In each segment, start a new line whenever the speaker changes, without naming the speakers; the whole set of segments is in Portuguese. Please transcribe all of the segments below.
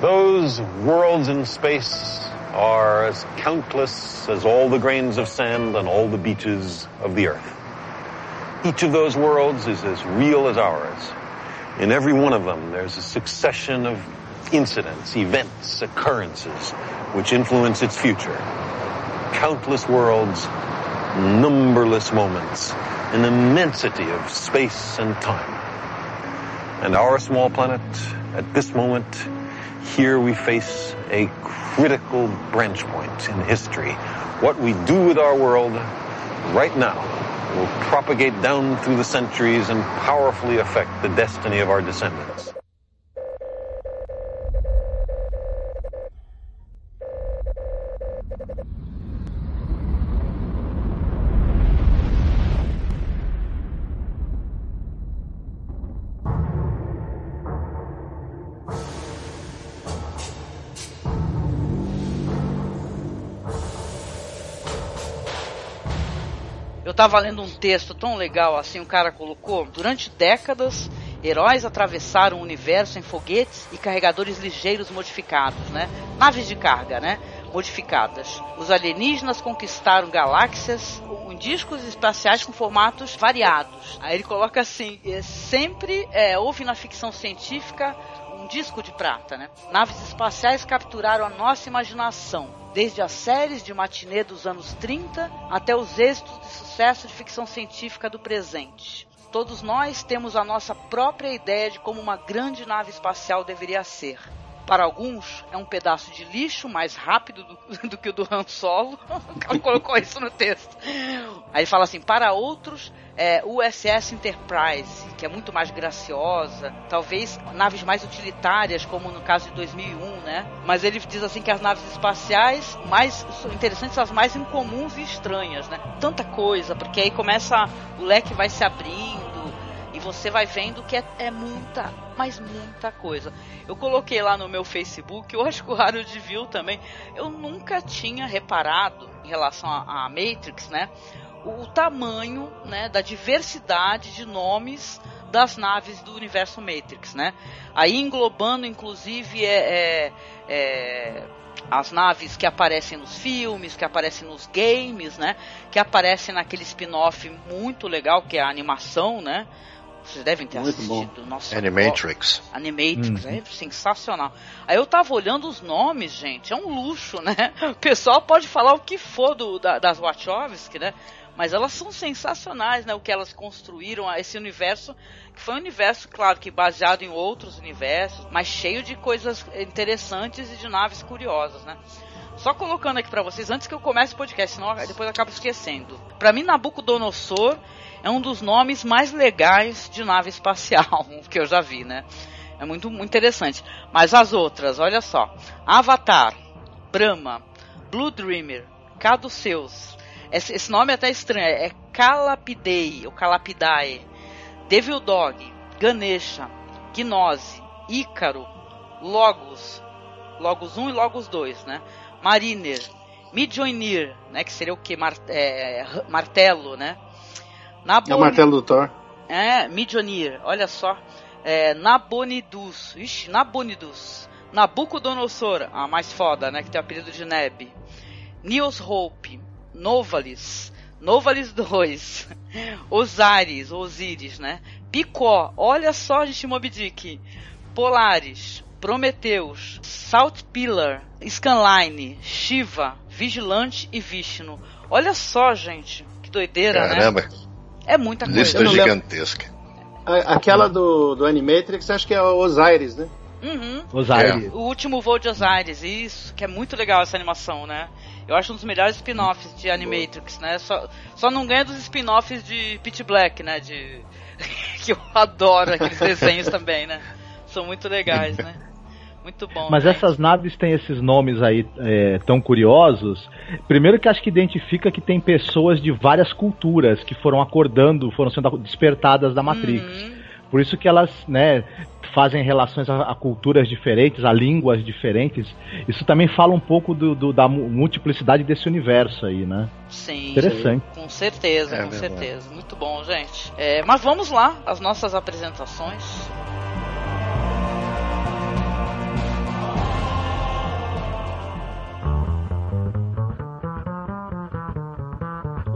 Those worlds in space are as countless as all the grains of sand on all the beaches of the earth. Each of those worlds is as real as ours. In every one of them, there's a succession of incidents, events, occurrences which influence its future. Countless worlds, numberless moments, an immensity of space and time. And our small planet, at this moment, here we face a critical branch point in history. What we do with our world right now will propagate down through the centuries and powerfully affect the destiny of our descendants.
Tava lendo um texto tão legal assim, o cara colocou, durante décadas, heróis atravessaram o universo em foguetes e carregadores ligeiros modificados, né? Naves de carga, né? Modificadas. Os alienígenas conquistaram galáxias em discos espaciais com formatos variados. Aí ele coloca assim: sempre é, houve na ficção científica um disco de prata, né? Naves espaciais capturaram a nossa imaginação, desde as séries de matinê dos anos 30 até os êxitos de sucesso de ficção científica do presente. Todos nós temos a nossa própria ideia de como uma grande nave espacial deveria ser. Para alguns, é um pedaço de lixo mais rápido do, do que o do Han Solo. Ela colocou isso no texto. Aí fala assim: para outros, é USS Enterprise, que é muito mais graciosa. Talvez naves mais utilitárias, como no caso de 2001, né? Mas ele diz assim que as naves espaciais mais interessantes são as mais incomuns e estranhas, né? Tanta coisa, porque aí começa. O leque vai se abrindo e você vai vendo que é, é, muita, mas muita coisa. Eu coloquei lá no meu Facebook, eu acho que o Harold viu também. Eu nunca tinha reparado em relação a Matrix, né? O, tamanho, né, da diversidade de nomes das naves do universo Matrix, né? Aí englobando, inclusive, é, é, é as naves que aparecem nos filmes, que aparecem nos games, né? Que aparecem naquele spin-off muito legal que é a animação, né? Vocês devem ter Muito assistido. Bom. Nossa,
Animatrix.
Ó, Animatrix, hum. é sensacional. Aí eu tava olhando os nomes, gente, é um luxo, né? O pessoal pode falar o que for do, da, das Wachowski, né? Mas elas são sensacionais, né? O que elas construíram, esse universo, que foi um universo, claro, que baseado em outros universos, mas cheio de coisas interessantes e de naves curiosas, né? Só colocando aqui para vocês, antes que eu comece o podcast, senão depois eu acabo esquecendo. Para mim, Nabucodonosor é um dos nomes mais legais de nave espacial que eu já vi, né? É muito, muito interessante. Mas as outras, olha só: Avatar, Brahma, Blue Dreamer, Caduceus. Esse, esse nome é até estranho, é Calapidei, ou Calapidae, Devil Dog, Ganesha, Gnose, Ícaro, Logos, Logos 1 e Logos 2, né? Mariner, Midjoinir, né? Que seria o que? Mar, é, martelo, né?
Nabon... É o martelo do Thor.
É, Midjonir, olha só. É, Nabonidus. Ixi, Nabonidus. Nabucodonosor, a mais foda, né? Que tem o apelido de Neb. Niels Hope. Novalis. Novalis 2. Osiris, Osiris, né? Picó, olha só, gente, Moby Dick. Polaris. Prometheus. Salt Pillar. Scanline. Shiva. Vigilante e Vishnu. Olha só, gente. Que doideira,
Caramba.
né? Caramba. É muita coisa.
Lista gigantesca.
Aquela do, do Animatrix, acho que é Osiris, né?
Uhum.
Osiris.
É. O último voo de Osiris, isso, que é muito legal essa animação, né? Eu acho um dos melhores spin-offs de Animatrix, né? Só, só não ganha dos spin-offs de Pitch Black, né? De... que eu adoro aqueles desenhos também, né? São muito legais, né? Muito bom.
Mas
gente.
essas naves têm esses nomes aí é, tão curiosos. Primeiro que acho que identifica que tem pessoas de várias culturas que foram acordando, foram sendo despertadas da Matrix. Uhum. Por isso que elas, né, fazem relações a, a, culturas diferentes, a línguas diferentes. Isso também fala um pouco do, do, da multiplicidade desse universo aí, né?
Sim.
Interessante.
Com certeza, é, com certeza. Muito bom, gente. É, mas vamos lá, as nossas apresentações.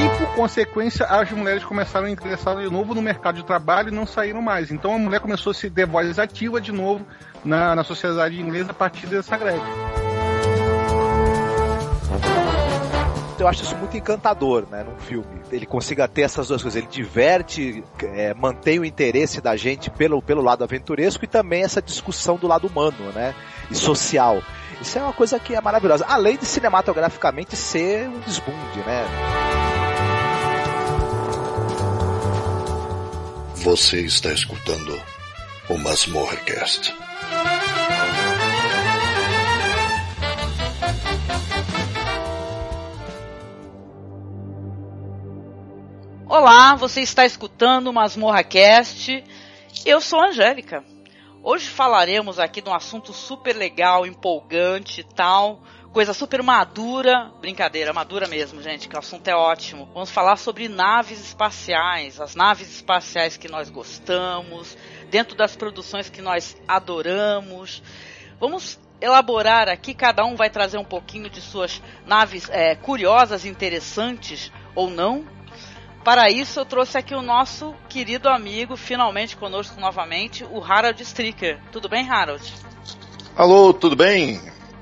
E por consequência, as mulheres começaram a ingressar de novo no mercado de trabalho e não saíram mais. Então a mulher começou a se ter voz ativa de novo na, na sociedade inglesa a partir dessa greve.
eu acho isso muito encantador, né, num filme. Ele consiga ter essas duas coisas. Ele diverte, é, mantém o interesse da gente pelo, pelo lado aventuresco e também essa discussão do lado humano, né, e social. Isso é uma coisa que é maravilhosa. Além de cinematograficamente ser um desbunde, né.
Você está escutando o Masmorrecast.
Olá, você está escutando o Masmorra Cast. Eu sou a Angélica. Hoje falaremos aqui de um assunto super legal, empolgante e tal, coisa super madura, brincadeira, madura mesmo, gente, que o assunto é ótimo. Vamos falar sobre naves espaciais, as naves espaciais que nós gostamos, dentro das produções que nós adoramos. Vamos elaborar aqui, cada um vai trazer um pouquinho de suas naves é, curiosas, interessantes ou não, para isso, eu trouxe aqui o nosso querido amigo, finalmente conosco novamente, o Harold Stricker. Tudo bem, Harold?
Alô, tudo bem?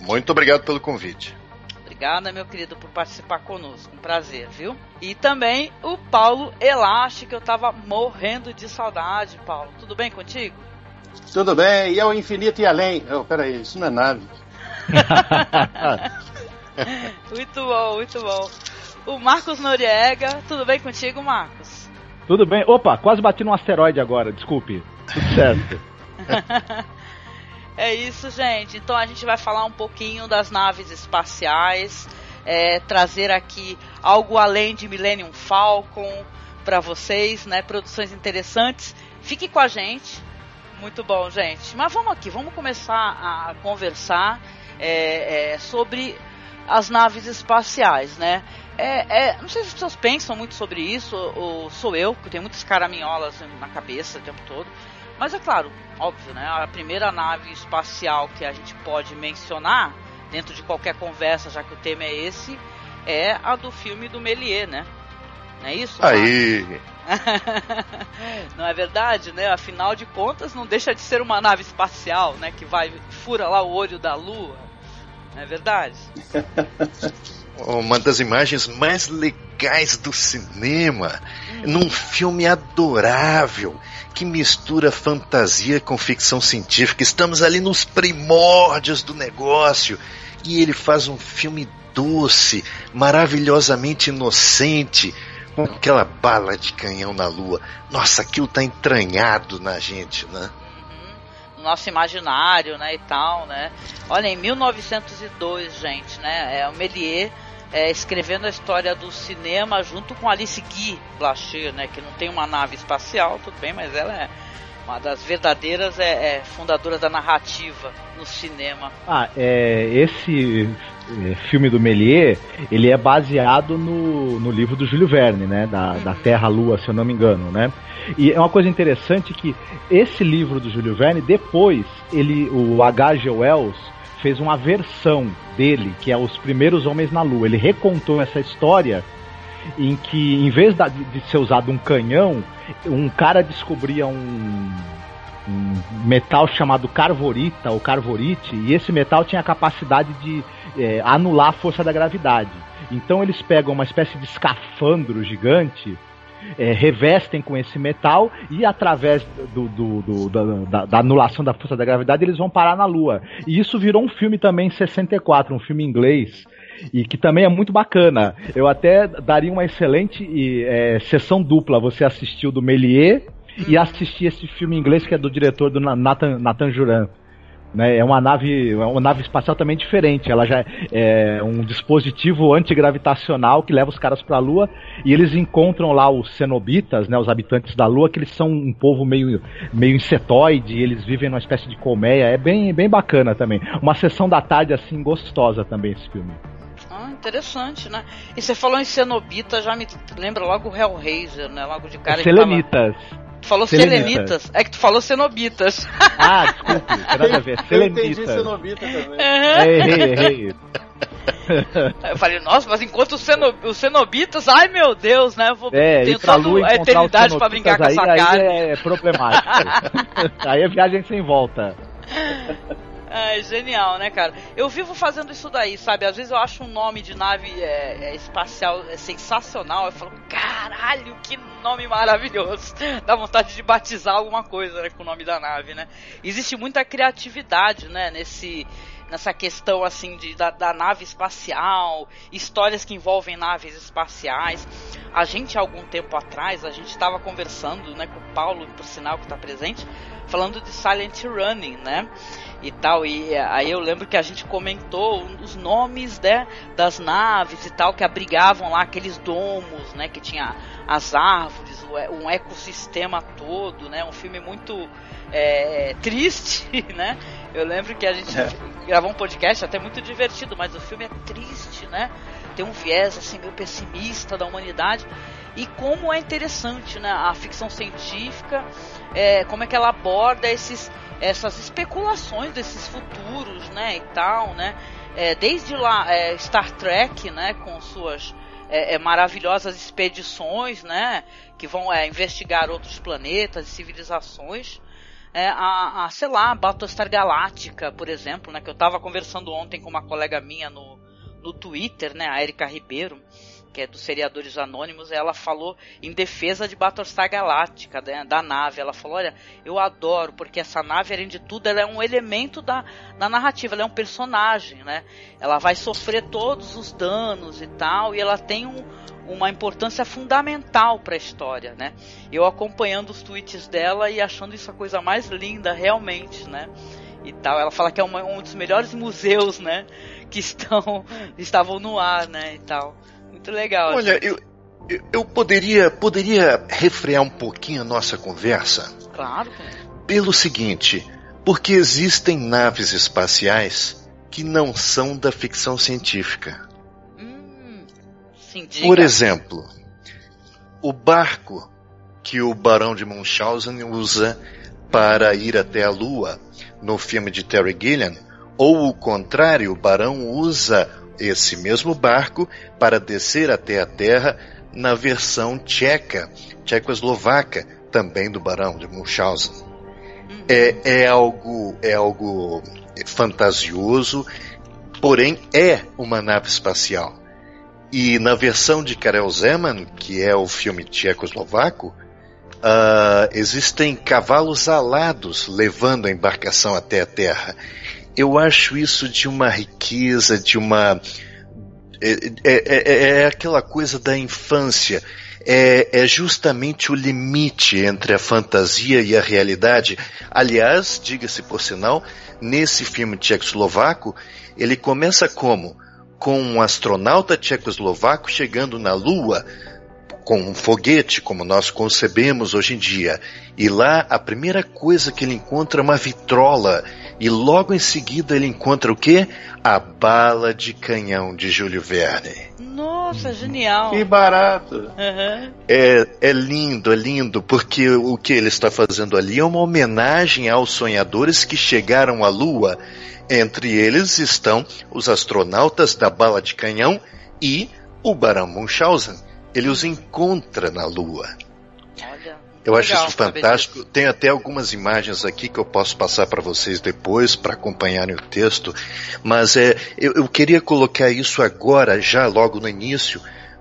Muito obrigado pelo convite.
Obrigada, meu querido, por participar conosco. Um prazer, viu? E também o Paulo Elaste, que eu tava morrendo de saudade, Paulo. Tudo bem contigo?
Tudo bem, e ao infinito e além. Oh, peraí, isso não é nave.
muito bom, muito bom o Marcos Noriega. Tudo bem contigo, Marcos?
Tudo bem. Opa, quase bati num asteroide agora, desculpe. Tudo certo.
é isso, gente. Então a gente vai falar um pouquinho das naves espaciais, é, trazer aqui algo além de Millennium Falcon para vocês, né? Produções interessantes. Fique com a gente. Muito bom, gente. Mas vamos aqui, vamos começar a conversar é, é, sobre as naves espaciais, né? É, é, não sei se as pessoas pensam muito sobre isso, ou sou eu, que tenho muitas caraminholas na cabeça o tempo todo. Mas é claro, óbvio, né? A primeira nave espacial que a gente pode mencionar, dentro de qualquer conversa, já que o tema é esse, é a do filme do Méliès, né? Não é isso?
Aí!
não é verdade, né? Afinal de contas, não deixa de ser uma nave espacial, né? Que vai, fura lá o olho da lua. Não é verdade?
uma das imagens mais legais do cinema, num filme adorável que mistura fantasia com ficção científica. Estamos ali nos primórdios do negócio e ele faz um filme doce, maravilhosamente inocente, com aquela bala de canhão na lua. Nossa, aquilo tá entranhado na gente, né?
Uhum. nosso imaginário, né, e tal, né? Olha, em 1902, gente, né, é o Méliès é, escrevendo a história do cinema junto com Alice Guy Blacher, né, que não tem uma nave espacial, tudo bem, mas ela é uma das verdadeiras é, é fundadoras da narrativa no cinema.
Ah, é, esse é, filme do Méliès, ele é baseado no, no livro do Júlio Verne, né, da, uhum. da Terra-Lua, se eu não me engano, né? E é uma coisa interessante que esse livro do Júlio Verne, depois, ele, o H.G. Wells, fez uma versão dele, que é Os Primeiros Homens na Lua. Ele recontou essa história em que, em vez de ser usado um canhão, um cara descobria um, um metal chamado carvorita ou carvorite, e esse metal tinha a capacidade de é, anular a força da gravidade. Então eles pegam uma espécie de escafandro gigante é, revestem com esse metal e através do, do, do da, da, anulação da força da gravidade eles vão parar na Lua. E isso virou um filme também em 64, um filme inglês e que também é muito bacana. Eu até daria uma excelente é, sessão dupla. Você assistiu do Méliès e assistir esse filme inglês que é do diretor do Nathan, Nathan Juran. Né, é uma nave, é uma nave espacial também diferente. Ela já é um dispositivo antigravitacional que leva os caras para a Lua e eles encontram lá os cenobitas, né, os habitantes da Lua, que eles são um povo meio, meio insetoide, eles vivem numa espécie de colmeia. É bem, bem bacana também. Uma sessão da tarde assim gostosa também esse filme.
Ah, interessante, né? E você falou em cenobita, já me lembra logo o Hellraiser, né? Logo de cara.
Selenitas.
Tu falou selenitas. selenitas. É que tu falou cenobitas.
Ah, desculpe, nada a ver. Selenitas. Eu entendi cenobita também. Uhum. Errei, errei.
Eu falei, nossa, mas enquanto os, ceno, os cenobitas, ai meu Deus, né? Eu
vou é, ter toda a eternidade pra brincar com essa carne. Aí é problemático. aí é viagem sem volta.
É, genial, né, cara? Eu vivo fazendo isso daí, sabe? Às vezes eu acho um nome de nave é, é, espacial é sensacional. Eu falo, caralho, que nome maravilhoso. Dá vontade de batizar alguma coisa né, com o nome da nave, né? Existe muita criatividade, né, nesse nessa questão assim de, da, da, nave espacial, histórias que envolvem naves espaciais. A gente algum tempo atrás, a gente estava conversando, né, com o Paulo, por sinal que está presente, falando de Silent Running, né? E tal. E aí eu lembro que a gente comentou os nomes né, das naves e tal que abrigavam lá aqueles domos, né? Que tinha as árvores, um ecossistema todo, né? Um filme muito é, triste, né? Eu lembro que a gente é. gravou um podcast até muito divertido, mas o filme é triste, né? Tem um viés assim meio pessimista da humanidade e como é interessante, né? A ficção científica, é, como é que ela aborda esses essas especulações desses futuros, né, e tal, né, é, desde lá é, Star Trek, né, com suas é, é maravilhosas expedições, né, que vão é, investigar outros planetas e civilizações, é, a, a, sei lá, Battlestar Galáctica, por exemplo, né, que eu estava conversando ontem com uma colega minha no, no Twitter, né, a Erika Ribeiro, que é dos seriadores anônimos, ela falou em defesa de Battlestar Galáctica, né, da nave. Ela falou: Olha, eu adoro, porque essa nave, além de tudo, ela é um elemento da, da narrativa, ela é um personagem, né? Ela vai sofrer todos os danos e tal, e ela tem um, uma importância fundamental para a história, né? Eu acompanhando os tweets dela e achando isso a coisa mais linda, realmente, né? E tal. Ela fala que é uma, um dos melhores museus, né? Que estão estavam no ar, né? E tal. Muito legal.
Olha, assim. eu, eu poderia, poderia refrear um pouquinho a nossa conversa?
Claro.
Pelo seguinte, porque existem naves espaciais que não são da ficção científica. Hum, sim, Por exemplo, o barco que o Barão de Munchausen usa para ir até a Lua no filme de Terry Gilliam, ou o contrário, o Barão usa esse mesmo barco para descer até a terra na versão tcheca, tchecoslovaca, também do Barão de Munchausen. Uhum. É, é, algo, é algo fantasioso, porém é uma nave espacial. E na versão de Karel Zeman, que é o filme tchecoslovaco, uh, existem cavalos alados levando a embarcação até a Terra eu acho isso de uma riqueza, de uma. É, é, é, é aquela coisa da infância. É, é, justamente o limite entre a fantasia e a realidade. Aliás, diga-se por sinal, nesse filme tchecoslovaco, ele começa como? Com um astronauta tchecoslovaco chegando na Lua com um foguete, como nós concebemos hoje em dia. E lá a primeira coisa que ele encontra é uma vitrola e logo em seguida ele encontra o quê? A bala de canhão de Júlio Verne.
Nossa, genial.
Que barato.
Uhum. É, é lindo, é lindo, porque o que ele está fazendo ali é uma homenagem aos sonhadores que chegaram à Lua. Entre eles estão os astronautas da bala de canhão e o Barão Munchausen. Ele os encontra na Lua. Eu acho Legal, isso fantástico. Tem até algumas imagens aqui que eu posso passar para vocês depois para acompanharem o texto. Mas é, eu, eu, queria colocar isso agora, já logo no início,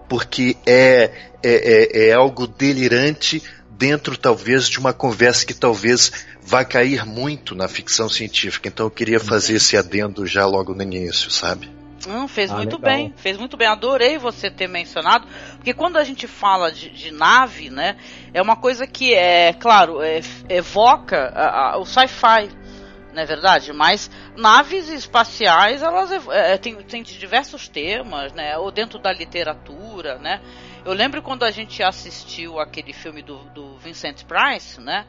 porque é, é, é, é algo delirante dentro talvez de uma conversa que talvez vá cair muito na ficção científica. Então eu queria fazer uhum. esse adendo já logo no início, sabe?
Não, fez ah, muito legal. bem, fez muito bem. Adorei você ter mencionado, porque quando a gente fala de, de nave, né, é uma coisa que é, claro, é, evoca a, a, o sci-fi. não é verdade? Mas naves espaciais, elas é, tem, tem diversos temas, né? Ou dentro da literatura, né? Eu lembro quando a gente assistiu aquele filme do, do Vincent Price, né?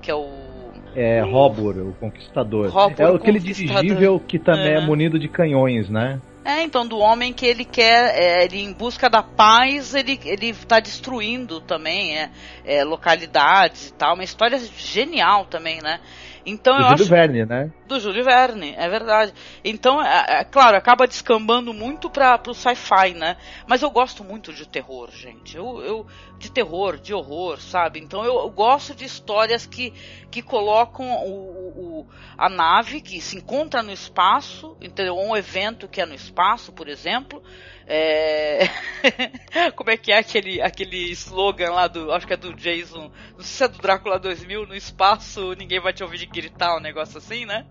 Que é o.
É,
o...
Robor, o Conquistador.
Robor,
é aquele dirigível que também é. é munido de canhões, né?
É, então, do homem que ele quer, é, ele em busca da paz, ele, ele tá destruindo também é, é, localidades e tal. Uma história genial também, né? Então
do
eu
Júlio
acho
Verne, né?
Do Júlio Verne, é verdade. Então, é, é claro, acaba descambando muito para o sci-fi, né? Mas eu gosto muito de terror, gente. Eu, eu de terror, de horror, sabe? Então eu, eu gosto de histórias que, que colocam o, o, a nave que se encontra no espaço, entendeu? Um evento que é no espaço, por exemplo, é... Como é que é aquele, aquele slogan lá do. Acho que é do Jason. Não sei se é do Drácula 2000, no espaço ninguém vai te ouvir gritar, um negócio assim, né?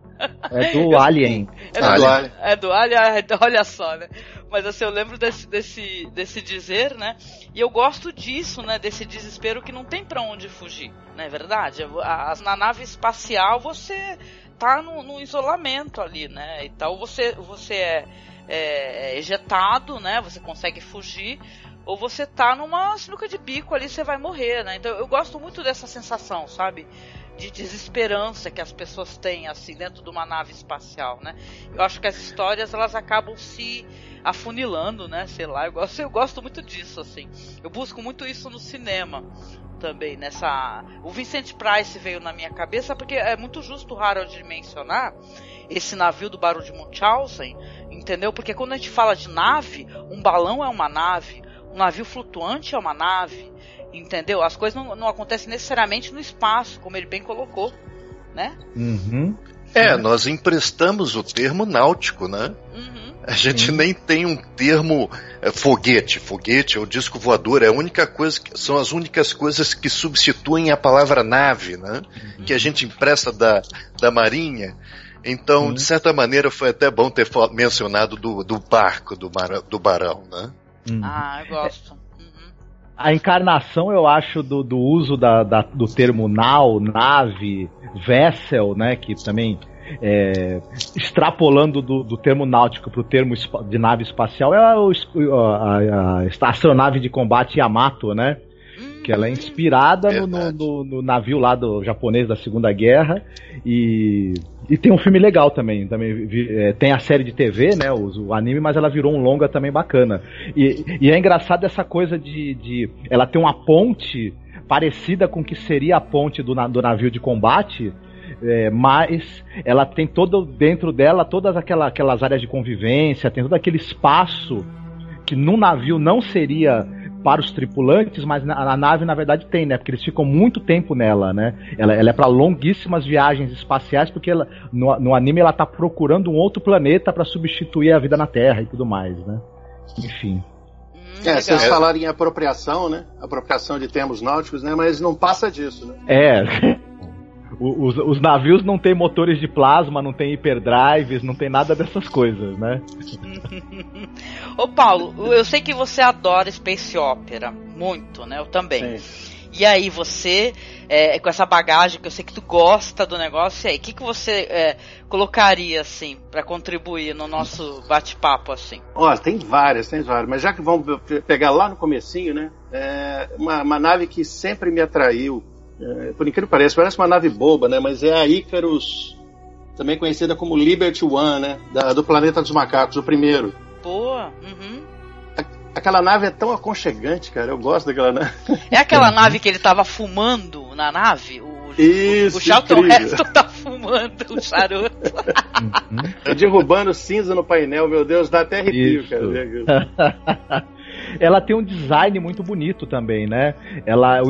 É do Alien.
É do, Alien. É do Alien, é, olha só, né? Mas assim, eu lembro desse, desse, desse dizer, né? E eu gosto disso, né? Desse desespero que não tem para onde fugir, não é verdade? na nave espacial você tá no, no isolamento ali, né? E tal, você, você é é, é, ejetado, né? Você consegue fugir, ou você tá numa sinuca de bico ali, você vai morrer, né? Então eu gosto muito dessa sensação, sabe? De desesperança que as pessoas têm, assim, dentro de uma nave espacial, né? Eu acho que as histórias, elas acabam se afunilando, né? Sei lá, eu gosto, eu gosto muito disso, assim. Eu busco muito isso no cinema também, nessa... O Vincent Price veio na minha cabeça porque é muito justo o Harold mencionar esse navio do Barão de Munchausen, entendeu? Porque quando a gente fala de nave, um balão é uma nave, um navio flutuante é uma nave, entendeu? As coisas não, não acontecem necessariamente no espaço, como ele bem colocou, né?
Uhum.
É, nós emprestamos o termo náutico, né? Uhum. A gente Sim. nem tem um termo é, foguete. Foguete ou disco voador é a única coisa, são as únicas coisas que substituem a palavra nave, né? Uhum. Que a gente empresta da, da marinha. Então, de certa maneira, foi até bom ter mencionado do, do barco do, mar, do Barão, né?
Uhum. Ah, eu gosto. Uhum.
A encarnação, eu acho, do, do uso da, da, do termo nau, nave, vessel, né? Que também é, extrapolando do, do, termo náutico para o termo de nave espacial é a, a, a, astronave de combate Yamato, né? Que ela é inspirada no, no, no, navio lá do japonês da Segunda Guerra. E, e tem um filme legal também, também é, tem a série de TV, né, o, o, anime, mas ela virou um longa também bacana. E, e é engraçado essa coisa de, de ela ter uma ponte parecida com o que seria a ponte do, do navio de combate é, mas ela tem todo dentro dela todas aquela, aquelas áreas de convivência, tem todo aquele espaço que no navio não seria para os tripulantes, mas na, a nave na verdade tem, né? Porque eles ficam muito tempo nela, né? Ela, ela é para longuíssimas viagens espaciais, porque ela, no, no anime ela tá procurando um outro planeta para substituir a vida na Terra e tudo mais, né? Enfim.
É, vocês falaram em apropriação, né? Apropriação de termos náuticos, né? Mas não passa disso, né?
É. Os, os, navios não têm motores de plasma, não tem hiperdrives, não tem nada dessas coisas, né?
Ô Paulo, eu sei que você adora Space Opera, muito, né? Eu também. Sim. E aí, você, é, com essa bagagem que eu sei que tu gosta do negócio, e aí, o que, que você é, colocaria, assim, para contribuir no nosso bate-papo, assim?
Olha, tem várias, tem várias, mas já que vamos pegar lá no comecinho, né? É uma, uma nave que sempre me atraiu é, por incrível que pareça, parece uma nave boba, né? Mas é a Icarus, também conhecida como Liberty One, né? Da, do Planeta dos Macacos, o primeiro.
Boa. Uhum.
aquela nave é tão aconchegante, cara. Eu gosto daquela nave.
É aquela nave que ele tava fumando na nave? O,
Isso,
o, o Charlton Heston tá fumando o charuto.
Uhum. derrubando cinza no painel, meu Deus, dá até arrepio, Isso. cara.
ela tem um design muito bonito também, né? Ela.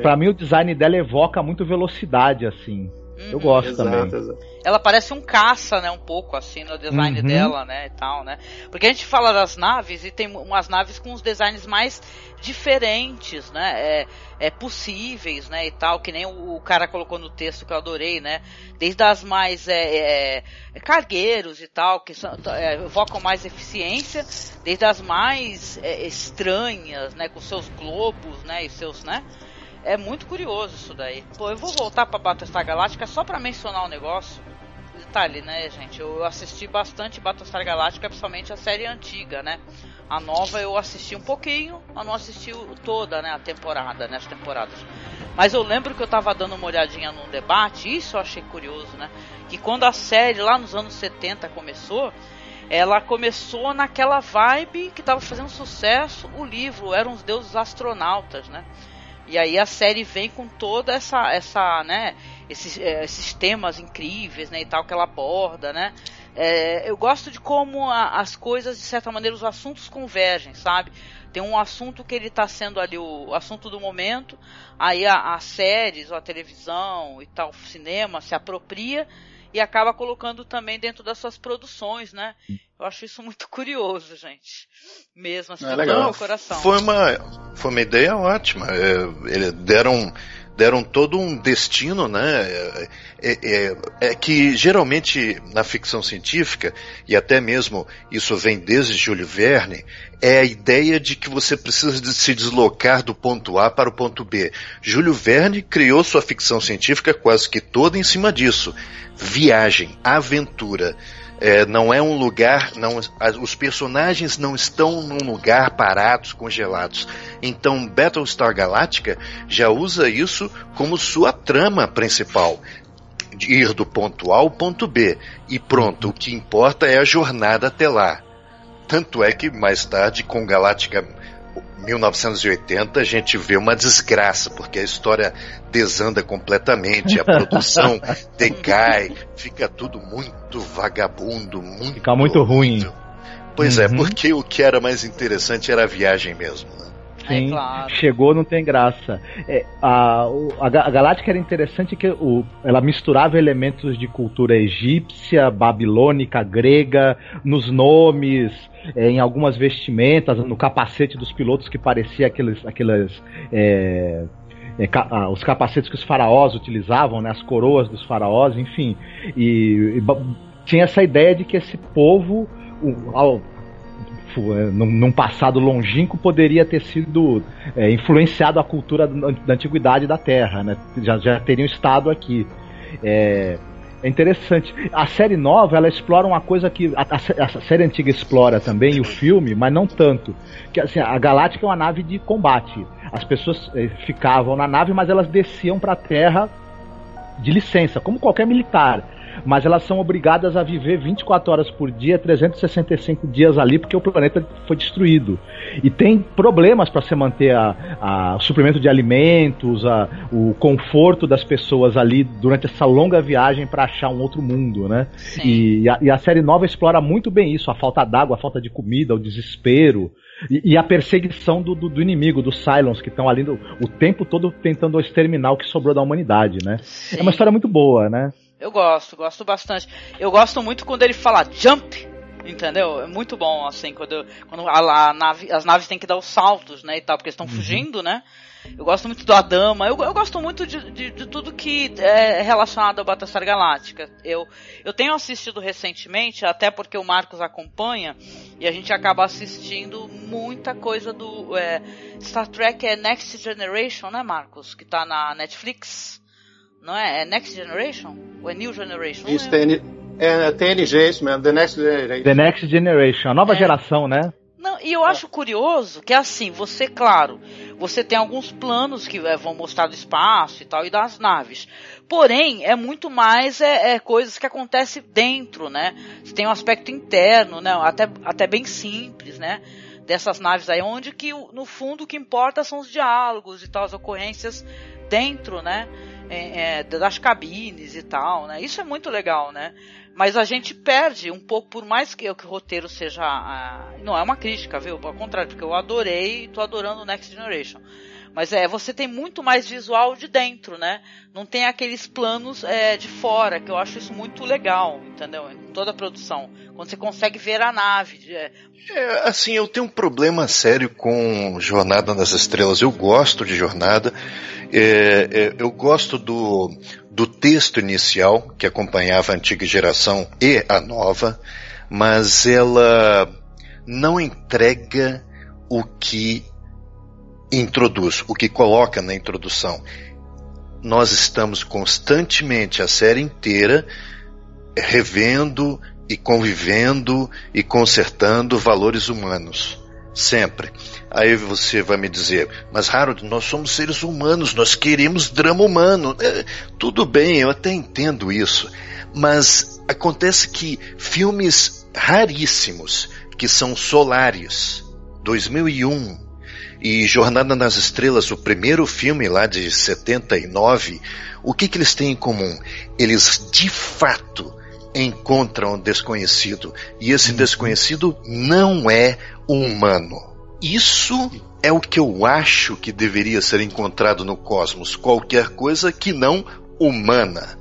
Pra mim, o design dela evoca muito velocidade, assim. Eu gosto exato, também. Exato.
Ela parece um caça, né? Um pouco assim no design uhum. dela, né? E tal, né? Porque a gente fala das naves e tem umas naves com os designs mais diferentes, né? É, é possíveis, né? E tal, que nem o, o, cara colocou no texto que eu adorei, né? Desde as mais é, é, é cargueiros e tal, que são, é, evocam mais eficiência, desde as mais é, estranhas, né? Com seus globos, né? E seus, né? É muito curioso isso daí. Pô, eu vou voltar pra Battlestar Galáctica só pra mencionar um negócio. detalhe, né, gente? Eu assisti bastante Battlestar Galactica, principalmente a série antiga, né? A nova eu assisti um pouquinho, mas não assisti toda, né, a temporada, né, as temporadas. Mas eu lembro que eu tava dando uma olhadinha num debate, isso eu achei curioso, né? Que quando a série lá nos anos 70 começou, ela começou naquela vibe que tava fazendo sucesso, o livro eram os deuses astronautas, né? E aí a série vem com toda essa essa, né, esses, é, esses temas incríveis, né, e tal que ela aborda, né? É, eu gosto de como a, as coisas, de certa maneira, os assuntos convergem, sabe? Tem um assunto que ele está sendo ali o, assunto do momento, aí as séries, ou a televisão e tal, o cinema se apropria e acaba colocando também dentro das suas produções, né? Eu acho isso muito curioso, gente. Mesmo assim, é legal. coração.
Foi uma, foi uma ideia ótima. É, eles deram deram todo um destino, né? É, é, é, é, que geralmente na ficção científica, e até mesmo isso vem desde Júlio Verne, é a ideia de que você precisa de se deslocar do ponto A para o ponto B. Júlio Verne criou sua ficção científica quase que toda em cima disso. Viagem, aventura. É, não é um lugar, não, os personagens não estão num lugar parados, congelados. Então, Battlestar Galactica já usa isso como sua trama principal. De ir do ponto A ao ponto B. E pronto, o que importa é a jornada até lá. Tanto é que mais tarde, com Galáctica 1980 a gente vê uma desgraça, porque a história desanda completamente, a produção decai, fica tudo muito vagabundo, muito.
Fica muito ruim.
Pois é, uhum. é, porque o que era mais interessante era a viagem mesmo. Né?
Sim, é claro. chegou, não tem graça. É, a, a, a Galáctica era interessante que o, ela misturava elementos de cultura egípcia, babilônica, grega, nos nomes, é, em algumas vestimentas, no capacete dos pilotos que parecia aqueles, aqueles é, é, ca, ah, os capacetes que os faraós utilizavam, né, as coroas dos faraós, enfim. E, e tinha essa ideia de que esse povo, ao, é, num, num passado longínquo, poderia ter sido é, influenciado a cultura da antiguidade da Terra, né? já, já teriam estado aqui. É, é interessante. A série nova, ela explora uma coisa que a, a, série antiga explora também, e o filme, mas não tanto. Que assim, a Galáctica é uma nave de combate. As pessoas eh, ficavam na nave, mas elas desciam para a Terra de licença, como qualquer militar mas elas são obrigadas a viver 24 horas por dia, 365 dias ali, porque o planeta foi destruído. E tem problemas para se manter a, a, o suprimento de alimentos, a, o conforto das pessoas ali durante essa longa viagem para achar um outro mundo, né? E, e, a, e a série nova explora muito bem isso, a falta d'água, a falta de comida, o desespero. E, e, a perseguição do, do, do, inimigo, dos Cylons, que estão ali do, o tempo todo tentando exterminar o que sobrou da humanidade, né? Sim. É uma história muito boa, né?
Eu gosto, gosto bastante. Eu gosto muito quando ele fala jump, entendeu? É muito bom, assim, quando, quando a, a nave, as naves têm que dar os saltos, né, e tal, porque estão uhum. fugindo, né? Eu gosto muito do Adama, eu, eu gosto muito de, de, de, tudo que é relacionado ao Battlestar Galáctica. Eu, eu tenho assistido recentemente, até porque o Marcos acompanha, e a gente acaba assistindo muita coisa do é, Star Trek é Next Generation, né, Marcos? Que tá na Netflix. Não é? É Next Generation? Ou é New Generation?
Isso, tem, é, TNG, isso mesmo, The Next Generation.
The Next Generation, a nova é. geração, né?
Não, e eu acho curioso que assim, você, claro, você tem alguns planos que é, vão mostrar do espaço e tal, e das naves. Porém, é muito mais é, é, coisas que acontecem dentro, né? Você tem um aspecto interno, né? Até, até bem simples, né? Dessas naves aí, onde que no fundo o que importa são os diálogos e tal, as ocorrências dentro, né? É, é, das cabines e tal, né? Isso é muito legal, né? Mas a gente perde um pouco, por mais que, que o roteiro seja. Uh, não é uma crítica, viu? Ao contrário, porque eu adorei e tô adorando o Next Generation. Mas é, você tem muito mais visual de dentro, né? Não tem aqueles planos é, de fora, que eu acho isso muito legal, entendeu? Em toda a produção. Quando você consegue ver a nave.
É... É, assim, eu tenho um problema sério com Jornada nas Estrelas. Eu gosto de Jornada. É, é, eu gosto do, do texto inicial, que acompanhava a antiga geração e a nova, mas ela não entrega o que introduz, o que coloca na introdução. Nós estamos constantemente, a série inteira, revendo e convivendo e consertando valores humanos. Sempre. Aí você vai me dizer, mas Harold, nós somos seres humanos, nós queremos drama humano. É, tudo bem, eu até entendo isso. Mas acontece que filmes raríssimos, que são solares, 2001 e Jornada nas Estrelas, o primeiro filme lá de 79, o que, que eles têm em comum? Eles de fato encontram o desconhecido e esse uhum. desconhecido não é humano. Isso é o que eu acho que deveria ser encontrado no cosmos, qualquer coisa que não humana.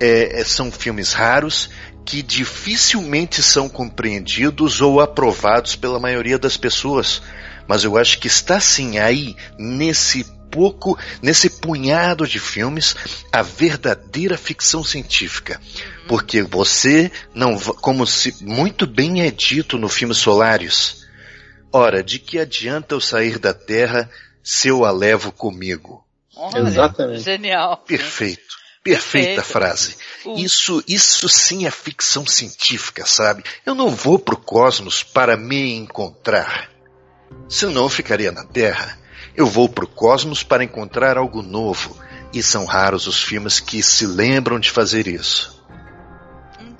É, é são filmes raros que dificilmente são compreendidos ou aprovados pela maioria das pessoas. Mas eu acho que está sim aí, nesse pouco, nesse punhado de filmes, a verdadeira ficção científica. Porque você não, como se muito bem é dito no filme Solaris, ora, de que adianta eu sair da Terra se eu a levo comigo?
Olha, Exatamente. Genial.
Perfeito. Perfeita Perfeito. frase. Isso, isso sim é ficção científica, sabe? Eu não vou pro cosmos para me encontrar. Senão eu ficaria na Terra. Eu vou pro cosmos para encontrar algo novo. E são raros os filmes que se lembram de fazer isso.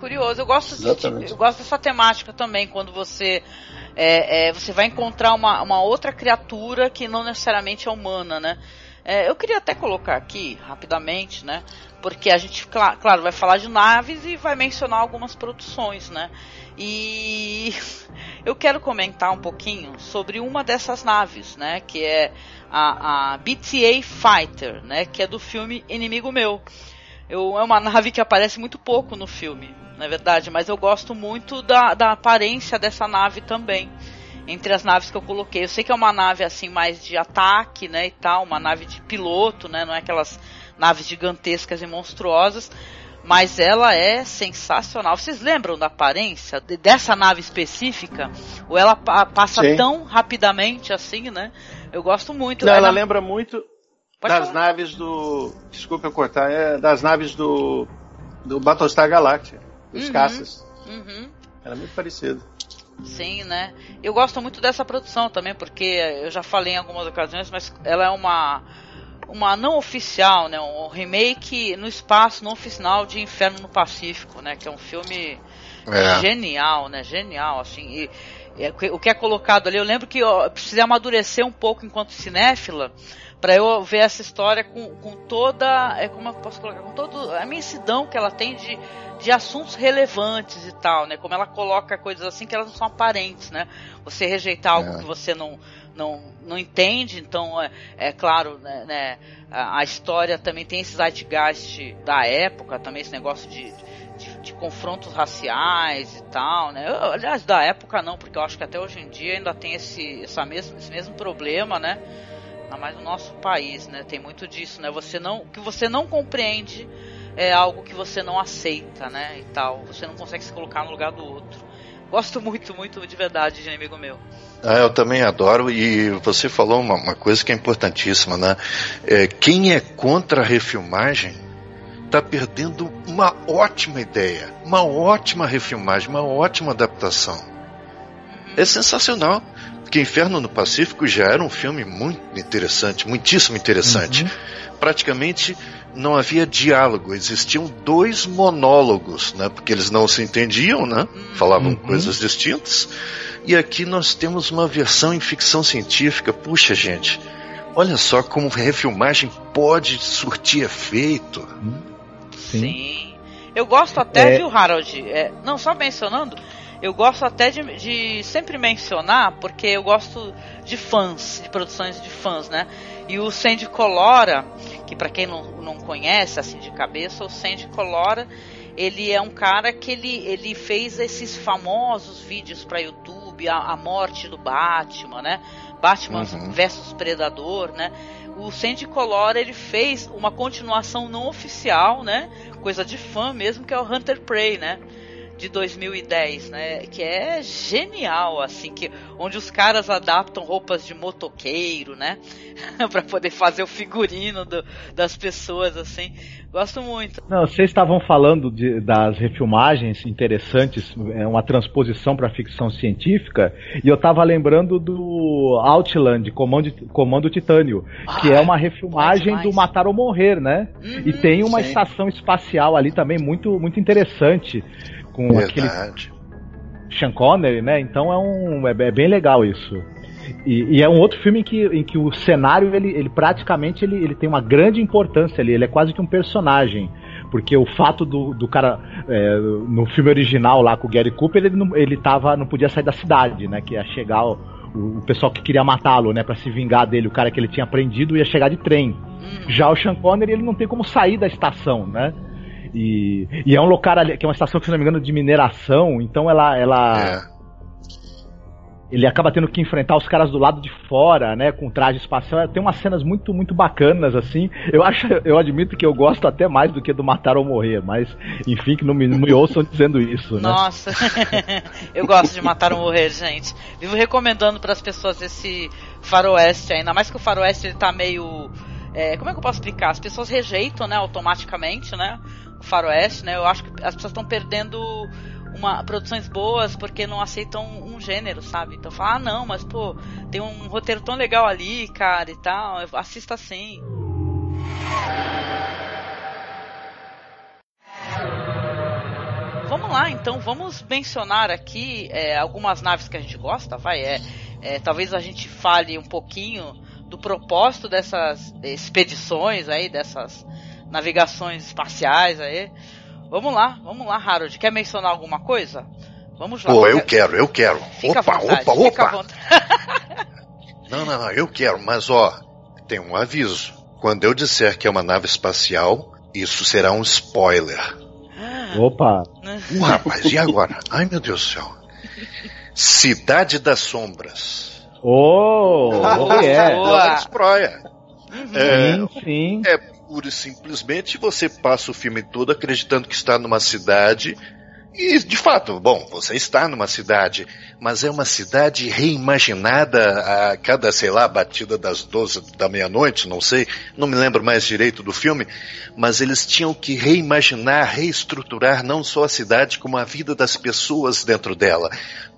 Curioso, eu gosto, de, eu gosto dessa temática também, quando você é, é, você vai encontrar uma, uma outra criatura que não necessariamente é humana, né? É, eu queria até colocar aqui, rapidamente, né? Porque a gente, claro, claro, vai falar de naves e vai mencionar algumas produções, né? E eu quero comentar um pouquinho sobre uma dessas naves, né? Que é a, a BTA Fighter, né? Que é do filme Inimigo Meu. Eu, é uma nave que aparece muito pouco no filme, na é verdade, mas eu gosto muito da, da aparência dessa nave também entre as naves que eu coloquei. Eu sei que é uma nave assim mais de ataque, né, e tal, uma nave de piloto, né, não é aquelas naves gigantescas e monstruosas, mas ela é sensacional. Vocês lembram da aparência dessa nave específica? Ou ela passa Sim. tão rapidamente assim, né? Eu gosto muito.
Não, ela, ela lembra muito Pode das falar. naves do. Desculpa eu cortar, é das naves do. do Battlestar Galactica, dos uhum, caças. Uhum. Era muito parecido.
Sim, né? Eu gosto muito dessa produção também, porque eu já falei em algumas ocasiões, mas ela é uma uma não oficial, né? Um remake no espaço não oficial de Inferno no Pacífico, né? Que é um filme é. genial, né? Genial, assim. E, e, o que é colocado ali, eu lembro que eu precisei amadurecer um pouco enquanto cinéfila para eu ver essa história com, com toda, é como eu posso colocar, com toda a imensidão que ela tem de, de assuntos relevantes e tal, né? Como ela coloca coisas assim que elas não são aparentes, né? Você rejeitar algo é. que você não, não, não entende, então é, é claro, né, né a, a, história também tem esse zeitgeist da época, também esse negócio de, de, de confrontos raciais e tal, né? Eu, aliás, da época não, porque eu acho que até hoje em dia ainda tem esse, essa mesmo, esse mesmo problema, né? Ainda mais no nosso país, né? Tem muito disso, né? Você não, o que você não compreende é algo que você não aceita, né? E tal. Você não consegue se colocar no lugar do outro. Gosto muito, muito de verdade de inimigo meu.
Ah, eu também adoro e você falou uma, uma coisa que é importantíssima, né? É, quem é contra a refilmagem está perdendo uma ótima ideia, uma ótima refilmagem, uma ótima adaptação. Uhum. É sensacional. Porque Inferno no Pacífico já era um filme muito interessante, muitíssimo interessante. Uhum. Praticamente não havia diálogo, existiam dois monólogos, né? Porque eles não se entendiam, né? Falavam uhum. coisas distintas. E aqui nós temos uma versão em ficção científica. Puxa, gente, olha só como refilmagem pode surtir efeito.
Sim. Sim. Eu gosto até, é... viu, Harold? É, não, só mencionando, eu gosto até de, de, sempre mencionar, porque eu gosto de fãs, de produções de fãs, né? E o Sandy Colora, que para quem não, não conhece assim de cabeça, o Sandy Colora, ele é um cara que ele, ele fez esses famosos vídeos para YouTube, a, a, morte do Batman, né? Batman uhum. versus Predador, né? O Sandy Colora ele fez uma continuação não oficial, né? Coisa de fã mesmo, que é o Hunter Prey, né? De 2010, né? Que é genial, assim, que onde os caras adaptam roupas de motoqueiro, né? para poder fazer o figurino do, das pessoas, assim. Gosto muito.
Não, vocês estavam falando de, das refilmagens interessantes, é uma transposição para ficção científica, e eu estava lembrando do Outland, Comando, Comando Titânio, ah, que é uma refilmagem do Matar ou Morrer, né? Uhum, e tem uma sim. estação espacial ali também muito, muito interessante, com Verdade. aquele Sean Connery, né? Então é um é, é bem legal isso. E, e, é um outro filme em que, em que o cenário, ele, ele praticamente ele, ele tem uma grande importância ali, ele é quase que um personagem. Porque o fato do, do cara, é, no filme original lá com o Gary Cooper, ele não, ele tava, não podia sair da cidade, né? Que ia chegar o, o pessoal que queria matá-lo, né? Pra se vingar dele, o cara que ele tinha prendido ia chegar de trem. Uhum. Já o Sean Connery, ele não tem como sair da estação, né? E, e é um local ali, que é uma estação, se não me engano, de mineração, então ela, ela é ele acaba tendo que enfrentar os caras do lado de fora, né, com traje espacial. Tem umas cenas muito, muito bacanas, assim. Eu acho, eu admito que eu gosto até mais do que do Matar ou Morrer, mas enfim, que não me, não me ouçam dizendo isso, né?
Nossa, eu gosto de Matar ou Morrer, gente. Vivo recomendando para as pessoas esse faroeste, ainda mais que o faroeste ele tá meio... É, como é que eu posso explicar? As pessoas rejeitam, né, automaticamente, né, faroeste, né, eu acho que as pessoas estão perdendo uma, produções boas porque não aceitam um gênero, sabe? Então fala, ah não, mas pô, tem um roteiro tão legal ali, cara, e tal, assista assim. Vamos lá, então, vamos mencionar aqui é, algumas naves que a gente gosta, vai, é, é, talvez a gente fale um pouquinho do propósito dessas expedições aí, dessas navegações espaciais aí. Vamos lá, vamos lá, Harold. Quer mencionar alguma coisa? Vamos lá.
Pô, eu quero, eu quero.
Fica
opa,
vontade,
opa, opa. não, não, não, eu quero, mas ó, tem um aviso. Quando eu disser que é uma nave espacial, isso será um spoiler.
Opa!
Uh, rapaz, e agora? Ai, meu Deus do céu. Cidade das Sombras.
Oh, oh
é. Alex Proia.
Uhum. É, sim, sim.
É pura e simplesmente você passa o filme todo acreditando que está numa cidade e, de fato, bom, você está numa cidade, mas é uma cidade reimaginada a cada, sei lá, batida das 12 da meia-noite, não sei, não me lembro mais direito do filme, mas eles tinham que reimaginar, reestruturar não só a cidade, como a vida das pessoas dentro dela.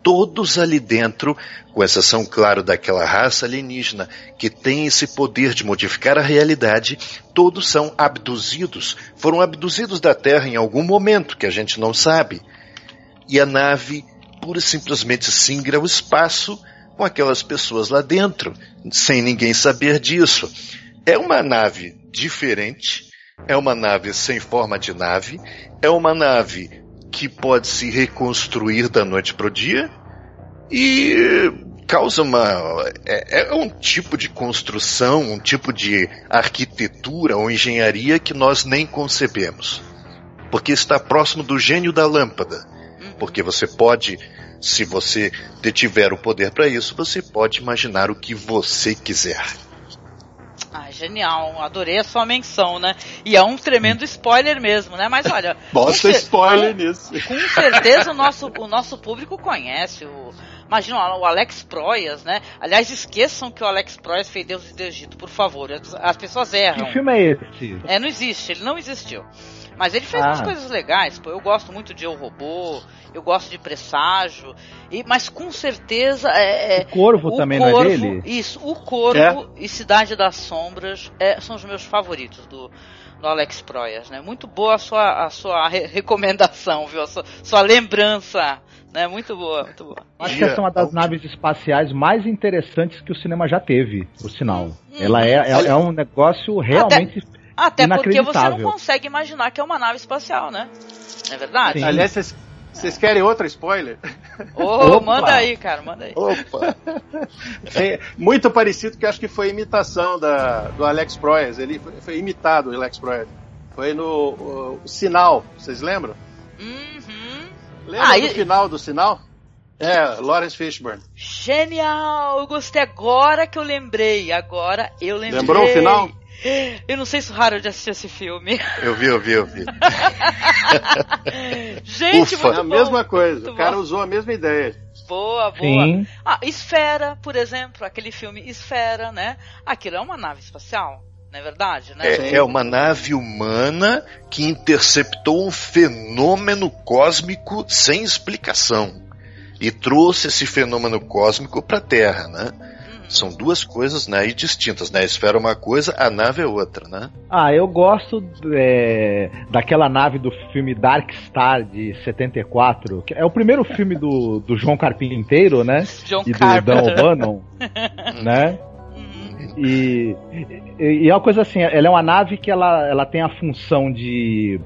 Todos ali dentro, com exceção, claro, daquela raça alienígena que tem esse poder de modificar a realidade, todos são abduzidos, foram abduzidos da Terra em algum momento que a gente não sabe. E a nave pura e simplesmente singra o espaço com aquelas pessoas lá dentro, sem ninguém saber disso. É uma nave diferente, é uma nave sem forma de nave, é uma nave que pode se reconstruir da noite para o dia e causa uma. É, é, um tipo de construção, um tipo de arquitetura ou engenharia que nós nem concebemos. Porque está próximo do gênio da lâmpada. Porque você pode, se você tiver o poder para isso, você pode imaginar o que você quiser.
Ah, genial. Adorei a sua menção, né? E é um tremendo spoiler mesmo, né? Mas olha.
Bota spoiler com, nisso.
Com certeza o nosso, o nosso público conhece o Imagina o Alex Proyas, né? Aliás, esqueçam que o Alex Proyas fez Deus do Egito, por favor. As pessoas erram.
Que filme é esse?
É, não existe, ele não existiu. Mas ele fez ah. umas coisas legais, pô. Eu gosto muito de Eu Robô, eu gosto de Presságio, e, mas com certeza é.
é o Corvo o também Corvo, não é dele?
Isso, o Corvo é. e Cidade das Sombras é, são os meus favoritos do, do Alex Proyas, né? Muito boa a sua, a sua re recomendação, viu? A sua, sua lembrança né? Muito boa, muito boa.
Acho que essa é uma das naves espaciais mais interessantes que o cinema já teve, por sinal. Hum, Ela é, é, é, um negócio realmente.
Até, até porque você não consegue imaginar que é uma nave espacial, né? É verdade?
Sim. Aliás, vocês, vocês querem outra spoiler?
Oh, manda aí, cara, manda aí.
Opa! É, muito parecido que acho que foi imitação da, do Alex Proyas. Ele foi, foi imitado, o Alex Proyas. Foi no o, o Sinal, vocês lembram? Lembra ah, do e... final do sinal? É, Lawrence Fishburne.
Genial! Eu gostei agora que eu lembrei. Agora eu lembrei.
Lembrou o final?
Eu não sei se o Harold assistiu esse filme.
Eu vi, eu vi, eu vi.
Gente,
Ufa.
É a
bom,
mesma coisa.
muito
O cara
bom.
usou a mesma ideia.
Boa, boa.
Sim.
Ah, Esfera, por exemplo, aquele filme Esfera, né? Aquilo é uma nave espacial, não é verdade, né?
É, é uma nave humana que interceptou um fenômeno cósmico sem explicação e trouxe esse fenômeno cósmico para a Terra, né? São duas coisas né, e distintas, né? A esfera é uma coisa, a nave é outra, né?
Ah, eu gosto é, daquela nave do filme Dark Star de 74, que é o primeiro filme do, do João Carpinteiro, né?
John
e do
Carpenter.
Dan O'Bannon, né? E, e, e é uma coisa assim, ela é uma nave que ela, ela tem a função de.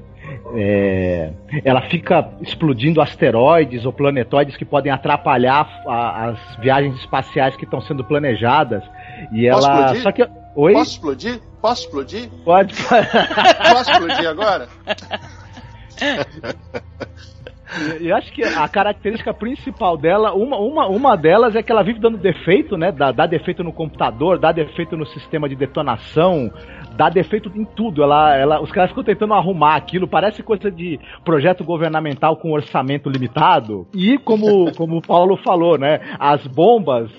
É, ela fica explodindo asteroides ou planetóides que podem atrapalhar a- as viagens espaciais que estão sendo planejadas. E
Posso
ela.
explodir?
Só que. Oi?
Posso explodir? Posso explodir?
Pode.
Posso explodir agora?
E eu acho que a característica principal dela, uma, uma, uma delas é que ela vive dando defeito, né? Dá, dá defeito no computador, dá defeito no sistema de detonação, dá defeito em tudo. Ela, ela, os caras ficam tentando arrumar aquilo, parece coisa de projeto governamental com orçamento limitado. E como, como o Paulo falou, né? As bombas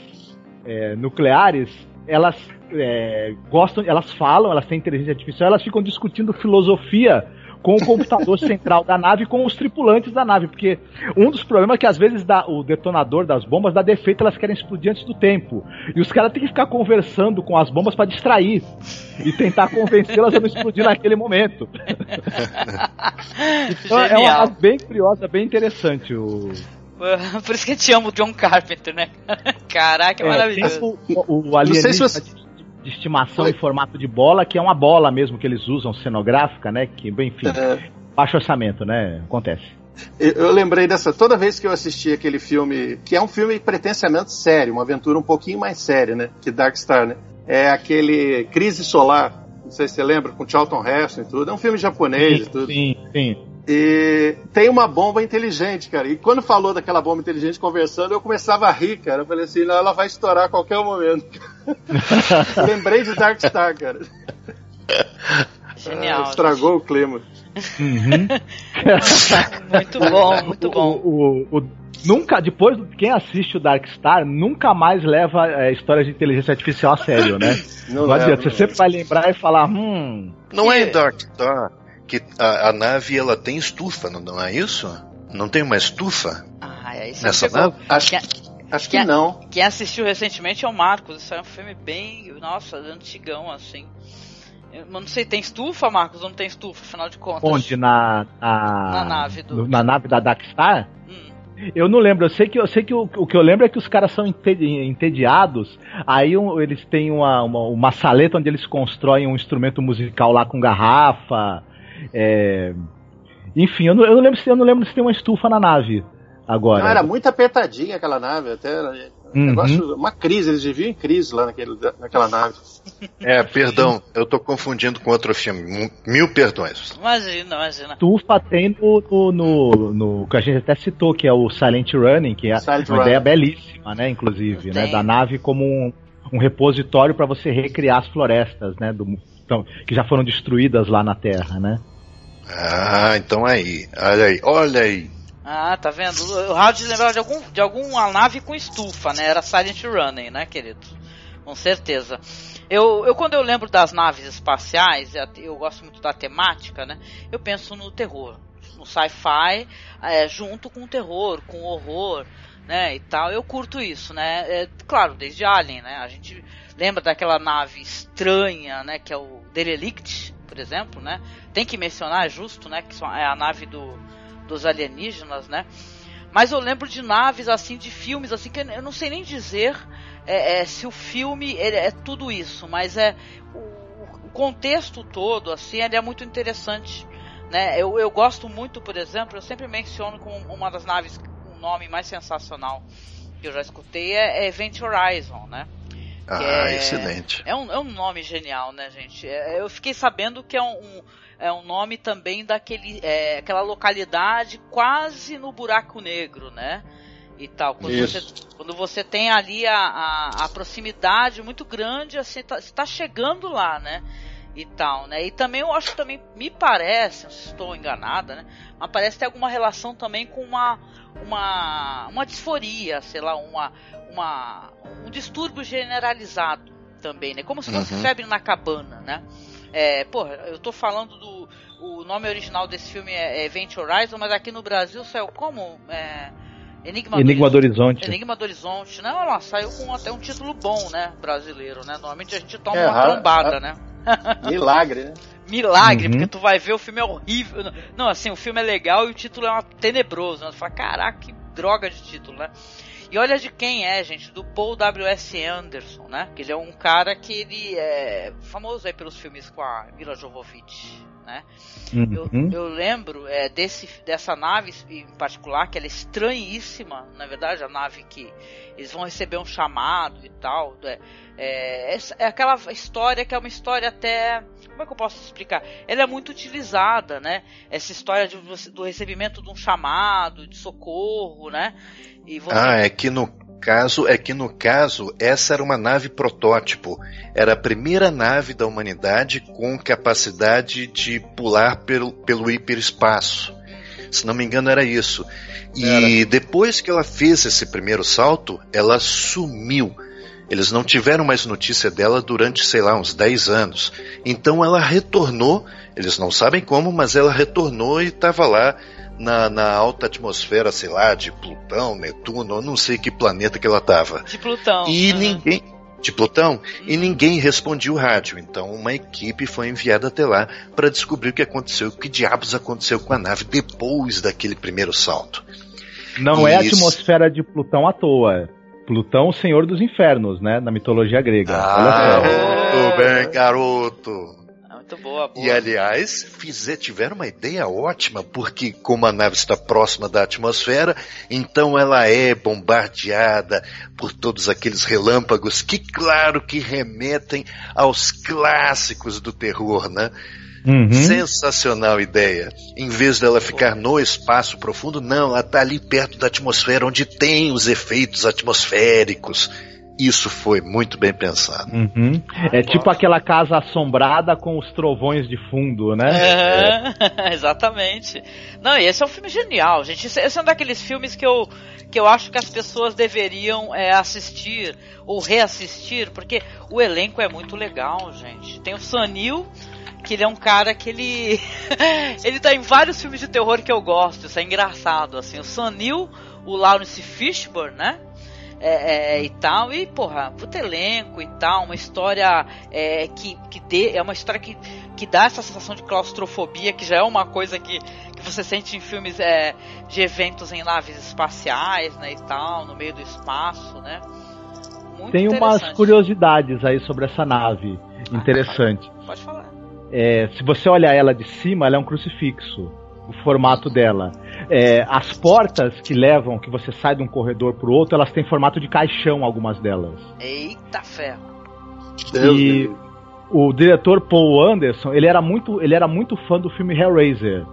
é, nucleares, elas é, gostam, elas falam, elas têm inteligência artificial, elas ficam discutindo filosofia com o computador central da nave e com os tripulantes da nave, porque um dos problemas é que às vezes dá, o detonador das bombas dá defeito, elas querem explodir antes do tempo. E os caras têm que ficar conversando com as bombas para distrair e tentar convencê-las a não explodir naquele momento. Então é uma nave bem curiosa, bem interessante o,
Por isso que eu te amo John Carpenter, né? Caraca, é
É,
maravilhoso.
o, o, o
Não sei se você-
de, estimação em formato de bola, que é uma bola mesmo que eles usam cenográfica, né? Que, enfim,
É,
baixo orçamento, né? Acontece.
eu, lembrei dessa. Toda vez que eu assisti aquele filme, que é um filme pretensamente sério, uma aventura um pouquinho mais séria, né? Que Dark Star, né? É aquele Crise Solar. Não sei se você lembra, com Charlton Heston e tudo. É um filme japonês e tudo.
Sim, sim.
E tem uma bomba inteligente, cara. E quando falou daquela bomba inteligente conversando, eu começava a rir, cara. Eu falei assim, não, ela vai estourar a qualquer momento. Lembrei de Dark Star, cara.
Genial.
Ah, estragou o clima.
Uhum.
Muito bom, muito bom.
O, o- o- nunca, depois, quem assiste o Dark Star nunca mais leva é, histórias de inteligência artificial a sério, né?
Não
Não adianta, você sempre vai lembrar e falar, hum.
Não é
Que-
em Dark Star que a, a nave ela tem estufa, não, não é isso? Não tem uma estufa?
Ah, aí você
Nessa
pegou.
nave?
Acho,
Quem,
acho que
Quem-
não.
quem assistiu recentemente é o Marcos. Isso é um filme bem, nossa, antigão, assim. Eu não sei, tem estufa, Marcos? Ou não tem estufa, afinal de contas?
Onde? Na, na,
Na nave do-
na nave da Dark Star?
Hum.
Eu não lembro, eu sei que, eu sei que o, o que eu lembro é que os caras são entedi- entediados, aí um- eles têm uma, uma, uma saleta onde eles constroem um instrumento musical lá com garrafa. É, Enfim, eu não, eu não lembro se eu não lembro se tem uma estufa na nave agora.
Não, era muito apertadinha aquela nave, até um
Uhum.
negócio, uma crise, eles viviam em crise lá naquele, naquela nave.
É, perdão, eu tô confundindo com outro filme. Mil perdões.
Imagina, imagina.
Estufa tem no, no, no- no- que a gente até citou, que é o Silent Running, que é
Silent
uma
Running.
ideia belíssima, né, inclusive, né, da nave como um, um repositório para você recriar as florestas, né, do, então, que já foram destruídas lá na Terra, né?
Ah, então aí. Olha aí, olha aí.
Ah, tá vendo? O Howard lembrava de, algum, de alguma nave com estufa, né? Era Silent Running, né, querido? Com certeza. Eu, eu quando eu lembro das naves espaciais, eu eu gosto muito da temática, né? Eu penso no terror, no sci-fi, é, junto com o terror, com o horror, né? E tal. Eu curto isso, né? É, claro, desde Alien, né? A gente lembra daquela nave estranha, né? Que é o Derelict, por exemplo, né? Tem que mencionar, é justo, né? Que é a nave do, dos alienígenas, né? Mas eu lembro de naves assim, de filmes assim que eu não sei nem dizer é, é, se o filme é tudo isso, mas é o, o contexto todo assim, ele é muito interessante, né? Eu, eu gosto muito, por exemplo, eu sempre menciono como uma das naves o nome mais sensacional que eu já escutei é, é Event Horizon, né?
Ah,
é-
excelente.
É um, é um nome genial, né, gente? É, eu fiquei sabendo que é um, um- é um nome também daquele, é, aquela localidade quase no buraco negro, né? E tal. Quando,
Isso.
você, quando você tem ali a, a, a proximidade muito grande, assim, tá, você tá chegando lá, né? E tal, né? E também eu acho que também me parece, se estou enganada, né? Mas parece ter alguma relação também com uma uma uma disforia, sei lá, uma uma um distúrbio generalizado também, né? Como se fosse
Uhum.
febre na cabana, né? É, porra, eu tô falando do o nome original desse filme é Event Horizon, mas aqui no Brasil saiu como é, Enigma,
Enigma do Horizonte.
Enigma do Horizonte, né? Olha lá, saiu com até um título bom, né? Brasileiro, né? Normalmente a gente toma
É,
uma trombada, né?
Milagre, né?
Milagre,
Uhum.
porque tu vai ver o filme é horrível. Não, assim, o filme é legal e o título é uma tenebroso, né? Tu fala, caraca, que droga de título, né? E olha de quem é, gente, do Paul W.S. Anderson, né? Que ele é um cara que ele é famoso aí pelos filmes com a Mila Jovovich, né? Eu,
Uhum.
eu lembro é, desse, dessa nave em particular, que ela é estranhíssima, na verdade, a nave que eles vão receber um chamado e tal. É, é, é aquela história que é uma história até. Como é que eu posso explicar? Ela é muito utilizada, né? Essa história de do recebimento de um chamado, de socorro, né? E você.
Ah, é que no caso, é que no caso, essa era uma nave protótipo. Era a primeira nave da humanidade com capacidade de pular pelo, pelo hiperespaço. Se não me engano, era isso. E depois que ela fez esse primeiro salto, ela sumiu. Eles não tiveram mais notícia dela durante, sei lá, uns 10 anos. Então ela retornou, eles não sabem como, mas ela retornou e estava lá na, na alta atmosfera, sei lá, de Plutão, Netuno, eu não sei que planeta que ela estava.
De Plutão.
E
Uhum.
ninguém. De Plutão, e ninguém respondia o rádio. Então, uma equipe foi enviada até lá para descobrir o que aconteceu, o que diabos aconteceu com a nave depois daquele primeiro salto.
Não é a
Isso.
atmosfera de Plutão à toa. Plutão, o senhor dos infernos, né? Na mitologia grega.
Ah, muito bem, garoto.
Muito boa, boa.
E aliás, fizer, tiveram uma ideia ótima, porque como a nave está próxima da atmosfera, então ela é bombardeada por todos aqueles relâmpagos que, claro, que remetem aos clássicos do terror, né?
Uhum.
Sensacional ideia. Em vez dela ficar no espaço profundo, não, ela está ali perto da atmosfera, onde tem os efeitos atmosféricos. Isso foi muito bem pensado.
Uhum. É tipo aquela casa assombrada com os trovões de fundo, né?
É, exatamente. Não, e esse é um filme genial, gente. Esse, esse é um daqueles filmes que eu, que eu acho que as pessoas deveriam é, assistir ou reassistir, porque o elenco é muito legal, gente. Tem o Sanil, que ele é um cara que ele. ele tá em vários filmes de terror que eu gosto, isso é engraçado, assim. O Sanil, o Lawrence Fishburne, né? É, é, e tal, e porra, puto elenco e tal, uma história é, que, que dê, é uma história que, que dá essa sensação de claustrofobia, que já é uma coisa que, que você sente em filmes é, de eventos em naves espaciais, né, e tal, no meio do espaço, né. Muito
Tem umas curiosidades aí sobre essa nave. Interessante.
Pode falar.
É, se você olhar ela de cima, ela é um crucifixo. O formato dela. É, as portas que levam, que você sai de um corredor pro outro, elas têm formato de caixão, algumas delas.
Eita ferro.
Deus
e
livre.
o diretor Paul Anderson, ele era muito, ele era muito fã do filme Hellraiser.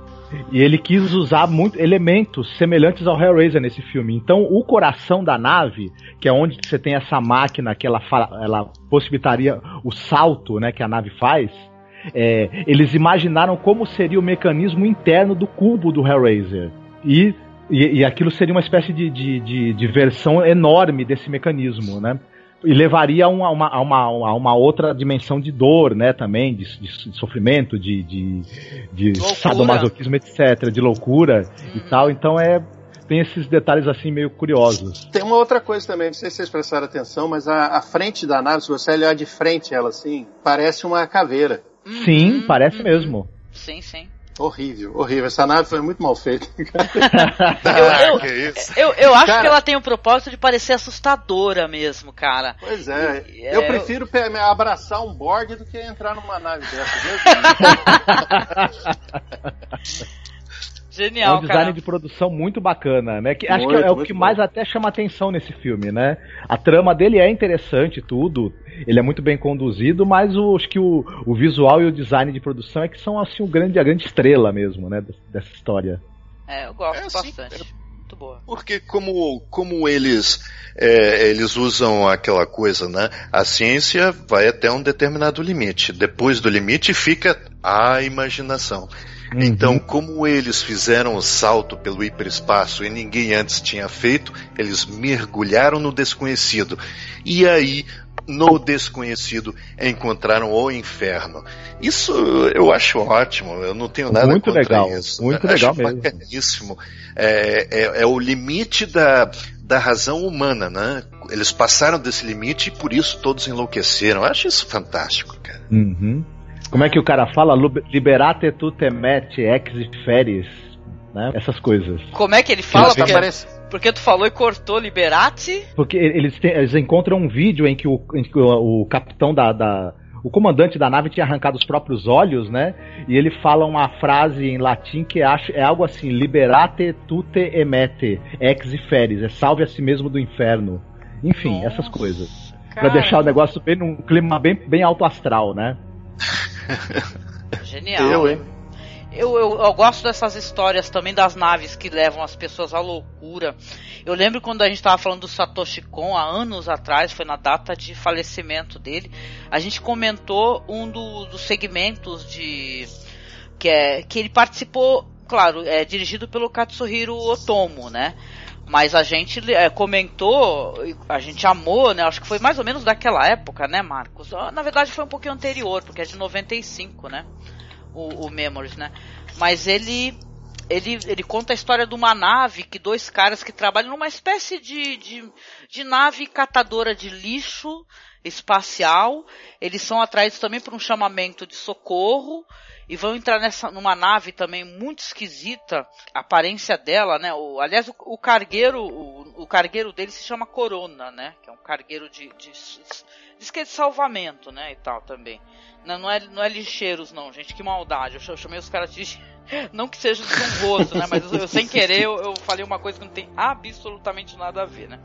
E ele quis usar muito elementos semelhantes ao Hellraiser nesse filme. Então, o coração da nave, que é onde você tem essa máquina que ela, fa- ela possibilitaria o salto, né, que a nave faz, é, eles imaginaram como seria o mecanismo interno do cubo do Hellraiser. E, e, e aquilo seria uma espécie de, de, de, de versão enorme desse mecanismo, né? E levaria a uma, a uma, a uma, outra dimensão de dor, né, também, de, de- sofrimento, de, de, de
Loucura.
sadomasoquismo, etc., de loucura e tal. Então é. Tem esses detalhes assim meio curiosos.
Tem uma outra coisa também, não sei se vocês prestaram atenção, mas a, a frente da nave, se você olhar de frente ela assim, parece uma caveira.
Sim,
Uhum,
parece
uhum.
mesmo.
Sim, sim.
Horrível, horrível. Essa nave foi muito mal feita.
Eu, eu,
que isso?
eu, eu acho
Cara-
que ela tem o propósito de parecer assustadora mesmo, cara.
Pois é.
E- é,
eu
eu-
prefiro me abraçar um Borg do que entrar numa nave dessa. Livre.
É
Genial,
um design
cara.
de produção muito bacana, né? Que, acho
Muito,
que é o que
bom.
mais até chama atenção nesse filme, né? A trama dele é interessante, tudo. Ele é muito bem conduzido, mas o, acho que o, o visual e o design de produção é que são assim o grande, a grande estrela mesmo, né? des- Dessa história.
É, eu gosto
É, sim.
bastante. Muito boa.
Porque como, como eles, é, eles usam aquela coisa, né? A ciência vai até um determinado limite. Depois do limite fica a imaginação.
Uhum.
Então, como eles fizeram o salto pelo hiperespaço e ninguém antes tinha feito, eles mergulharam no desconhecido. E aí, no desconhecido, encontraram o inferno. Isso eu acho ótimo, eu não tenho nada
Muito
contra
legal,
isso.
muito
acho
legal mesmo.
bacaníssimo. É, é, é o limite da, da razão humana, né? Eles passaram desse limite e por isso todos enlouqueceram. Eu acho isso fantástico, cara.
Uhum. Como é que o cara fala? Liberate tu temete ex feris, né? Essas coisas.
Como é que ele fala? Porque, porque tu falou e cortou Liberati.
Porque eles, têm- eles encontram um vídeo em que o, em que o, o capitão da, da- O comandante da nave tinha arrancado os próprios olhos, né? E ele fala uma frase em latim que acho, é algo assim: Liberate tute emete ex feris. É salve a si mesmo do inferno. Enfim,
Nossa,
essas coisas. Pra
Cara,
deixar o negócio bem num clima bem, bem alto astral, né?
Genial.
Eu, hein?
Eu, eu, eu gosto dessas histórias também das naves que levam as pessoas à loucura. Eu lembro quando a gente estava falando do Satoshi Kon há anos atrás, foi na data de falecimento dele, a gente comentou um do- dos segmentos de que é que ele participou, claro, é dirigido pelo Katsuhiro Otomo, né? Mas a gente é, comentou, a gente amou, né? Acho que foi mais ou menos daquela época, né, Marcos? Ah, Na verdade foi um pouquinho anterior, porque é de 95, né? O, o Memories, né? Mas ele, ele, ele conta a história de uma nave que dois caras que trabalham numa espécie de, de, de nave catadora de lixo espacial. Eles são atraídos também por um chamamento de socorro e vão entrar nessa numa nave também muito esquisita, a aparência dela, né? O, aliás, o, o cargueiro, o, o cargueiro dele se chama Corona, né? Que é um cargueiro de, de, diz que é de salvamento, né? E tal também. Não, não é, não é lixeiros, não, gente. Que maldade. Eu ch- eu chamei os caras de. Não que seja desonroso, né? Mas eu, eu, sem querer eu, eu falei uma coisa que não tem absolutamente nada a ver, né?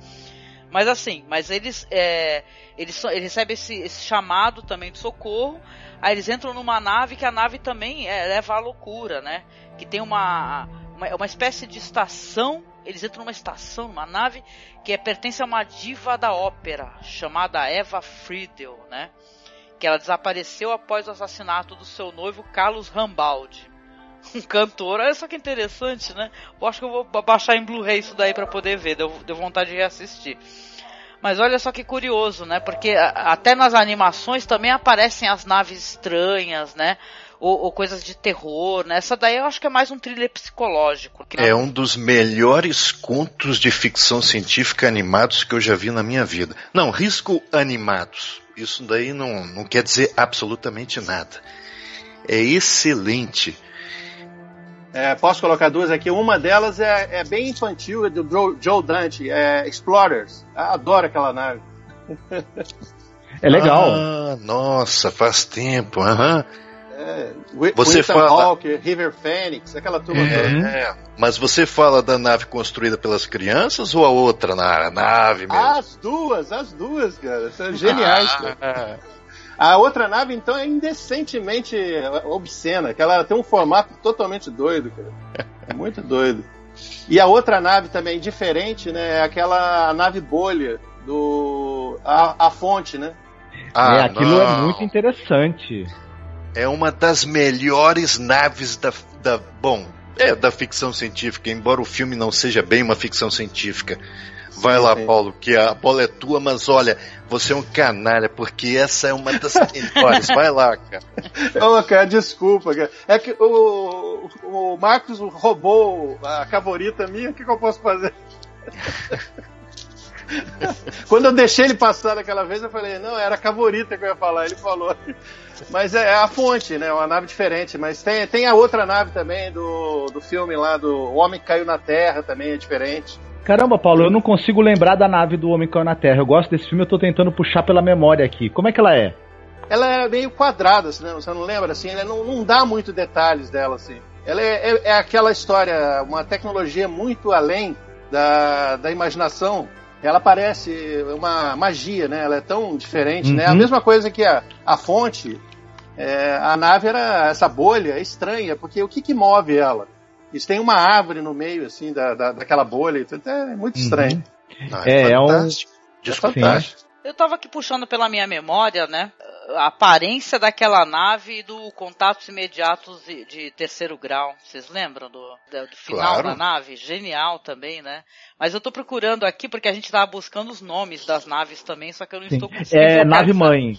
Mas assim, mas eles, é, eles, eles recebem esse, esse chamado também de socorro. Aí eles entram numa nave que a nave também é, leva à loucura, né? Que tem uma, uma, uma espécie de estação. Eles entram numa estação, numa nave que é, pertence a uma diva da ópera chamada Eva Friedel, né? Que ela desapareceu após o assassinato do seu noivo Carlos Rambaldi. Um cantor, olha só que interessante, né? Eu acho que eu vou ba- baixar em Blu-ray isso daí pra poder ver, deu, deu vontade de reassistir. Mas olha só que curioso, né? Porque até nas animações também aparecem as naves estranhas, né? Ou, ou coisas de terror, né? Essa daí eu acho que é mais um thriller psicológico. que-
É um dos melhores contos de ficção científica animados que eu já vi na minha vida. Não, risco animados. Isso daí não, não quer dizer absolutamente nada. É excelente.
É, posso colocar duas aqui? Uma delas é, é bem infantil, é do Joe, Dante, é Explorers. Eu adoro aquela nave.
É legal.
Ah, nossa, faz tempo. aham.
É, Wi-
Você
Winston
fala-
Hawker, River Phoenix, aquela turma toda.
É, mas você fala da nave construída pelas crianças ou a outra na nave mesmo?
As duas, as duas, cara. São geniais, cara. A outra nave, então, é indecentemente obscena, que ela tem um formato totalmente doido, cara. É muito doido. E a outra nave também diferente, né? É aquela nave bolha do. A, a fonte, né?
ah,
é, aquilo é
não.
muito interessante.
É uma das melhores naves da, da. Bom, é da ficção científica, embora o filme não seja bem uma ficção científica. Vai lá,
sim.
Paulo, que a bola é tua, mas olha, você é um canalha, porque essa é uma das melhores. Vai lá, cara.
Ô, cara, desculpa, cara. É que o, o Marcos roubou a cavorita minha, o que, que eu posso fazer? Quando eu deixei ele passar daquela vez, eu falei, não, era a cavorita que eu ia falar. Ele falou. Mas é a fonte, né? Uma nave diferente. Mas tem, tem a outra nave também do, do filme lá, do O Homem que Caiu na Terra, também é diferente.
Caramba, Paulo, eu não consigo lembrar da nave do Homem que caiu na Terra. Eu gosto desse filme, eu tô tentando puxar pela memória aqui. Como é que ela é?
Ela é meio quadrada, você não lembra? Assim, ela não, não dá muito detalhes dela, assim. Ela é, é, é aquela história, uma tecnologia muito além da, da imaginação. Ela parece uma magia, né? Ela é tão diferente, né? A
Uhum.
mesma coisa que a, a fonte, é, a nave era essa bolha estranha, porque o que, que move ela? Eles têm uma árvore no meio, assim, da, da, daquela bolha. e tudo. É muito estranho.
Ah,
É, é um-
fantástico.
É
Desculpa.
fantástico.
Eu tava aqui puxando pela minha memória, né? A aparência daquela nave e do contatos imediatos de, de terceiro grau. Vocês lembram do, do, do final
Claro.
da nave? Genial também, né? Mas eu tô procurando aqui porque a gente tava buscando os nomes das naves também, só que eu não
Sim.
estou conseguindo.
É nave mãe.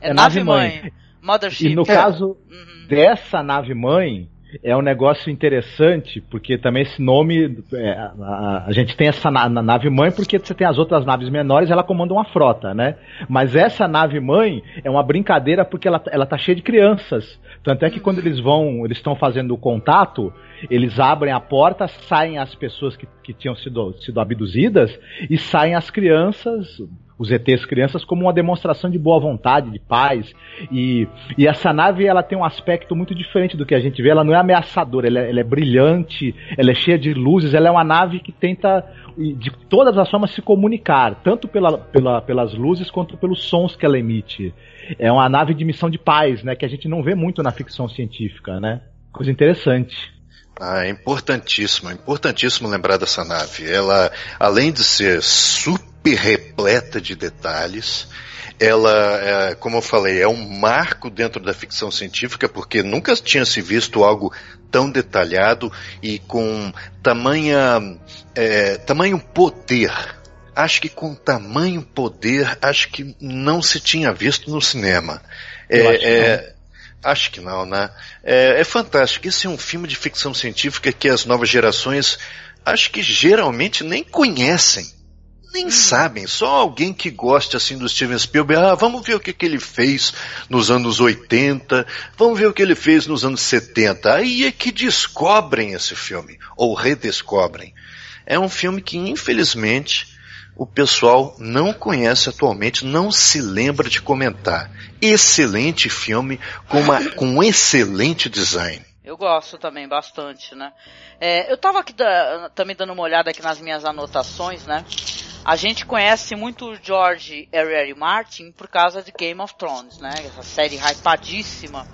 É,
é
nave
mãe.
Mothership.
E no
É.
caso
Uhum.
dessa nave mãe, é um negócio interessante, porque também esse nome. é, a, a gente tem essa na, na nave mãe porque você tem as outras naves menores ela comanda uma frota, né? Mas essa nave mãe é uma brincadeira porque ela, ela tá cheia de crianças. Tanto é que quando eles vão, eles estão fazendo o contato, eles abrem a porta, saem as pessoas que, que tinham sido, sido abduzidas e saem as crianças, os ETs crianças, como uma demonstração de boa vontade, de paz. E, e essa nave ela tem um aspecto muito diferente do que a gente vê. Ela não é ameaçadora, ela é, ela é brilhante, ela é cheia de luzes. Ela é uma nave que tenta de todas as formas se comunicar, tanto pela, pela, pelas luzes quanto pelos sons que ela emite. É uma nave de missão de paz, né? Que a gente não vê muito na ficção científica, né? Coisa interessante.
Ah, é importantíssimo, é importantíssimo lembrar dessa nave. Ela, além de ser super repleta de detalhes, ela, é, como eu falei, é um marco dentro da ficção científica, porque nunca tinha se visto algo tão detalhado e com tamanha, é, tamanho poder. Acho que com tamanho poder, acho que não se tinha visto no cinema. É,
Eu que
é, Acho que não, né? É, é fantástico. Esse é um filme de ficção científica que as novas gerações acho que geralmente nem conhecem. Nem sabem. Só alguém que gosta assim do Steven Spielberg. Ah, vamos ver o que, que ele fez nos anos 80. Vamos ver o que ele fez nos anos 70. Aí é que descobrem esse filme. Ou redescobrem. É um filme que, infelizmente, o pessoal não conhece atualmente, não se lembra de comentar. Excelente filme com, uma, com um excelente design.
Eu gosto também bastante, né? É, eu tava aqui da- também dando uma olhada aqui nas minhas anotações, né? A gente conhece muito o George. R. Martin por causa de Game of Thrones, né? Essa série hypadíssima.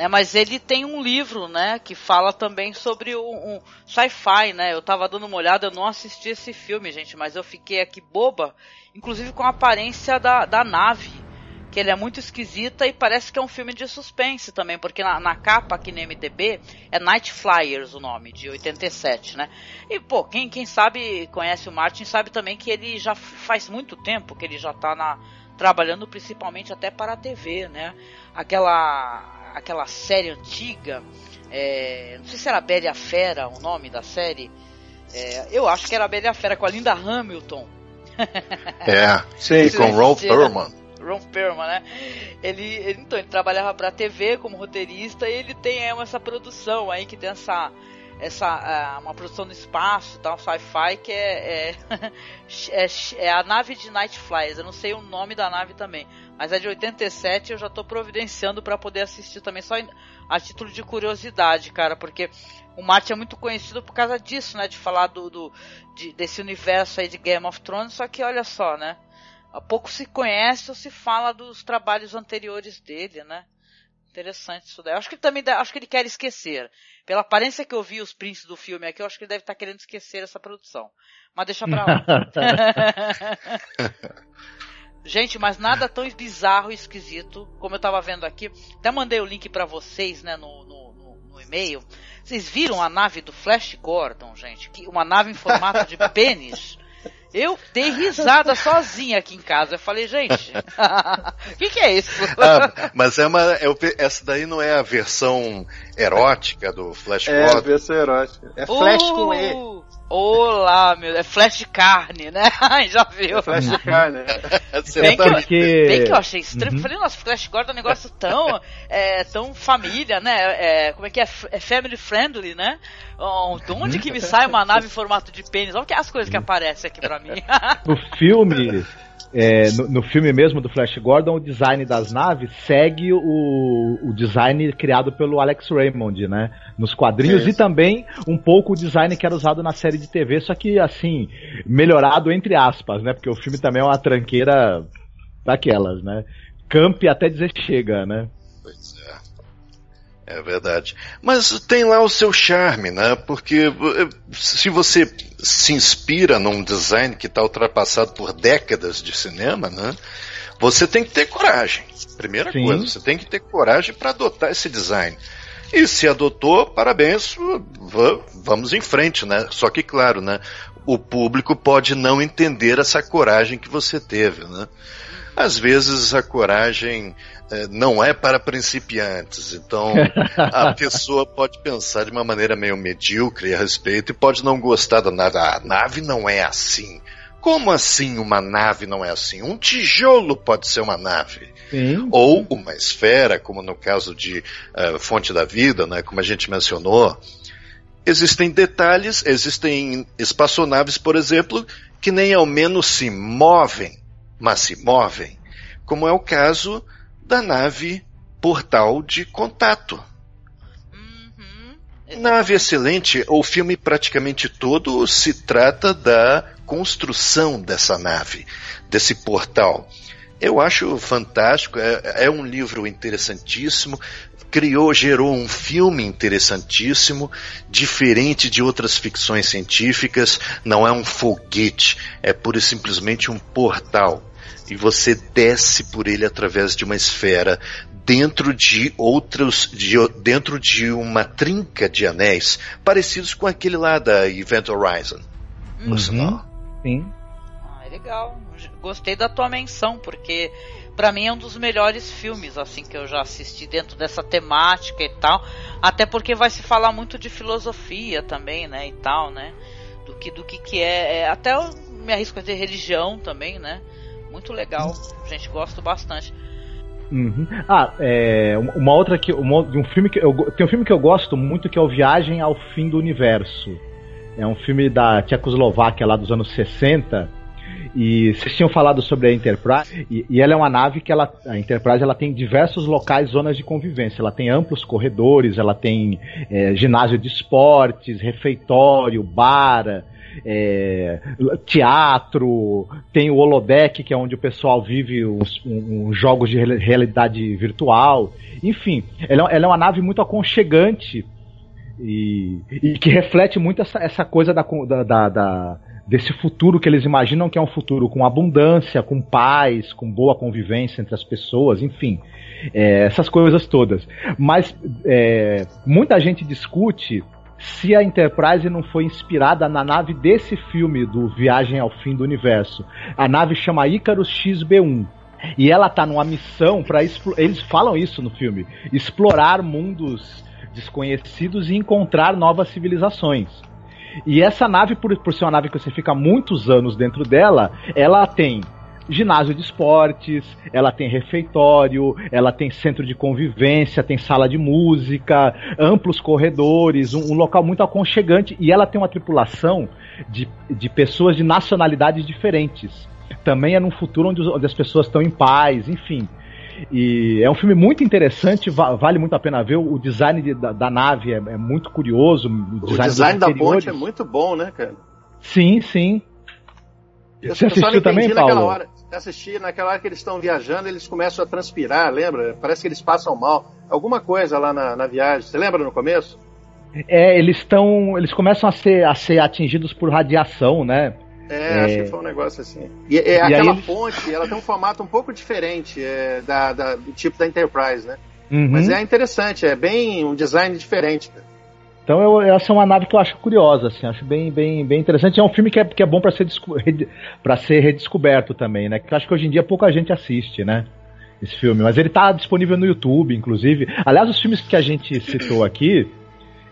Né? Mas ele tem um livro, né? Que fala também sobre o- um sci-fi, né? Eu tava dando uma olhada, eu não assisti esse filme, gente, mas eu fiquei aqui boba, inclusive com a aparência da, da nave que ele é muito esquisita e parece que é um filme de suspense também, porque na, na capa aqui no MDB é Night Flyers o nome, de 87, né? E, pô, quem, quem sabe, conhece o Martin, sabe também que ele já faz muito tempo que ele já tá na, trabalhando principalmente até para a TV, né? Aquela, aquela série antiga, é, não sei se era Bela e a Fera o nome da série, é, eu acho que era Bela e a Fera com a Linda Hamilton.
É,
Sim,
com
Chega.
Perlman.
Ron Perlman, né? Ele, ele, então, ele trabalhava pra TV como roteirista e ele tem é, essa produção aí que tem essa essa ah, uma produção no espaço, tal, sci-fi que é é, é é a nave de Night Flyers. Eu não sei o nome da nave também, mas é de 87. Eu já tô providenciando pra poder assistir também só a título de curiosidade, cara, porque o Martin é muito conhecido por causa disso, né? De falar do, do de- desse universo aí de Game of Thrones. Só que olha só, né? Pouco se conhece ou se fala dos trabalhos anteriores dele, né? Interessante isso daí. Eu acho que ele também acho que ele quer esquecer. Pela aparência que eu vi os prints do filme aqui, eu acho que ele deve estar querendo esquecer essa produção. Mas deixa pra lá. Gente, mas nada tão bizarro e esquisito como eu tava vendo aqui. Até mandei o link pra vocês, né, no, no, no- no e-mail. Vocês viram a nave do Flash Gordon, gente? Que, uma nave em formato de pênis. Eu dei risada sozinha aqui em casa. Eu falei, gente, o que, que é isso?
Ah, mas é uma, é essa daí não é a versão erótica do Flash
É, a
Gordon.
versão erótica. É flash com E.
Olá, meu. É flash de carne, né? Ai, Já viu?
É flash de carne.
Bem que, eu,
porque-
bem que eu achei estranho.
Uhum.
Falei, nossa, Flash Gordon é um negócio tão, é, tão família, né? É, como é que é? É family friendly, né? De onde que me sai uma nave em formato de pênis? Olha que- as coisas que aparecem aqui pra mim.
No filme, é, no, no filme mesmo do Flash Gordon, o design das naves segue o, o design criado pelo Alex Raymond, né? Nos quadrinhos
Isso.
e também um pouco o design que era usado na série de TV, só que assim, melhorado entre aspas, né? Porque o filme também é uma tranqueira daquelas, né? Camp até dizer chega, né?
É verdade. Mas tem lá o seu charme, né? Porque eh, se você se inspira num design que está ultrapassado por décadas de cinema, né? Você tem que ter coragem. Primeira
Sim.
coisa, você tem que ter coragem para adotar esse design. E se adotou, parabéns, va- vamos em frente, né? Só que, claro, né? O público pode não entender essa coragem que você teve, né? Às vezes a coragem não é para principiantes, então a pessoa pode pensar de uma maneira meio medíocre a respeito e pode não gostar da nave. Ah, a nave não é assim. Como assim uma nave não é assim? Um tijolo pode ser uma nave.
Sim.
Ou uma esfera, como no caso de eh, Fonte da Vida, né, como a gente mencionou. Existem detalhes, existem espaçonaves, por exemplo, que nem ao menos se movem, mas se movem, como é o caso da nave Portal de Contato.
Uhum.
Nave excelente, o filme praticamente todo se trata da construção dessa nave, desse portal. Eu acho fantástico, é, é um livro interessantíssimo, criou, gerou um filme interessantíssimo, diferente de outras ficções científicas, não é um foguete, é pura e simplesmente um portal. E você desce por ele através de uma esfera dentro de outros, de, dentro de uma trinca de anéis, parecidos com aquele lá da Event Horizon. por sinal.
Sim.
Ah, é legal. Gostei da tua menção, porque pra mim é um dos melhores filmes assim que eu já assisti dentro dessa temática e tal. Até porque vai se falar muito de filosofia também, né, e tal, né? Do que do que que é, é até eu me arrisco a dizer religião também, né? Muito legal. Gente, gosto bastante.
Uhum. Ah, é, uma outra que uma, um filme que eu tem um filme que eu gosto muito que é o Viagem ao Fim do Universo. É um filme da Tchecoslováquia lá dos anos 60. E vocês tinham falado sobre a Enterprise e, e ela é uma nave que ela a Enterprise ela tem diversos locais, zonas de convivência. Ela tem amplos corredores, ela tem é, ginásio de esportes, refeitório, bar, é, teatro, tem o holodeck, que é onde o pessoal vive os jogos de reali- realidade virtual. Enfim, ela, ela é uma nave muito aconchegante e, e que reflete muito essa, essa coisa da, co- da- da- da- desse futuro que eles imaginam que é um futuro com abundância, com paz, com boa convivência entre as pessoas, enfim. é, essas coisas todas. Mas é, muita gente discute se a Enterprise não foi inspirada na nave desse filme do Viagem ao Fim do Universo. A nave chama Icarus XB1. E ela tá numa missão para eles falam isso no filme, explorar mundos desconhecidos e encontrar novas civilizações. E essa nave, por, por ser uma nave que você fica muitos anos dentro dela, ela tem ginásio de esportes, ela tem refeitório, ela tem centro de convivência, tem sala de música, amplos corredores, um, um local muito aconchegante e ela tem uma tripulação de, de pessoas de nacionalidades diferentes. Também é num futuro onde, os- onde as pessoas estão em paz, enfim. E é um filme muito interessante, va- vale muito a pena ver. O design de- da, da nave é, é muito curioso. O
O
design,
design
dos
da ponte é muito bom, né, cara?
Sim, sim.
Eu
Você assistiu também, Paulo?
hora. Assisti naquela hora que eles estão viajando, eles começam a transpirar, lembra? Parece que eles passam mal. Alguma coisa lá na, na viagem. Você lembra no começo?
É, eles estão. Eles começam a ser, a ser atingidos por radiação, né?
É,
É.
acho que foi um negócio assim. E, é,
E aí
aquela
eles-
ponte, ela tem um formato um pouco diferente é, da, da- do tipo da Enterprise, né?
Uhum.
Mas é interessante, é bem um design diferente. cara.
Então eu, essa é uma nave que eu acho curiosa, assim, acho bem, bem, bem interessante. É um filme que é, que é bom para ser, pra ser redescoberto também, né? Que acho que hoje em dia pouca gente assiste, né? Esse filme. Mas ele tá disponível no YouTube, inclusive. Aliás, os filmes que a gente citou aqui,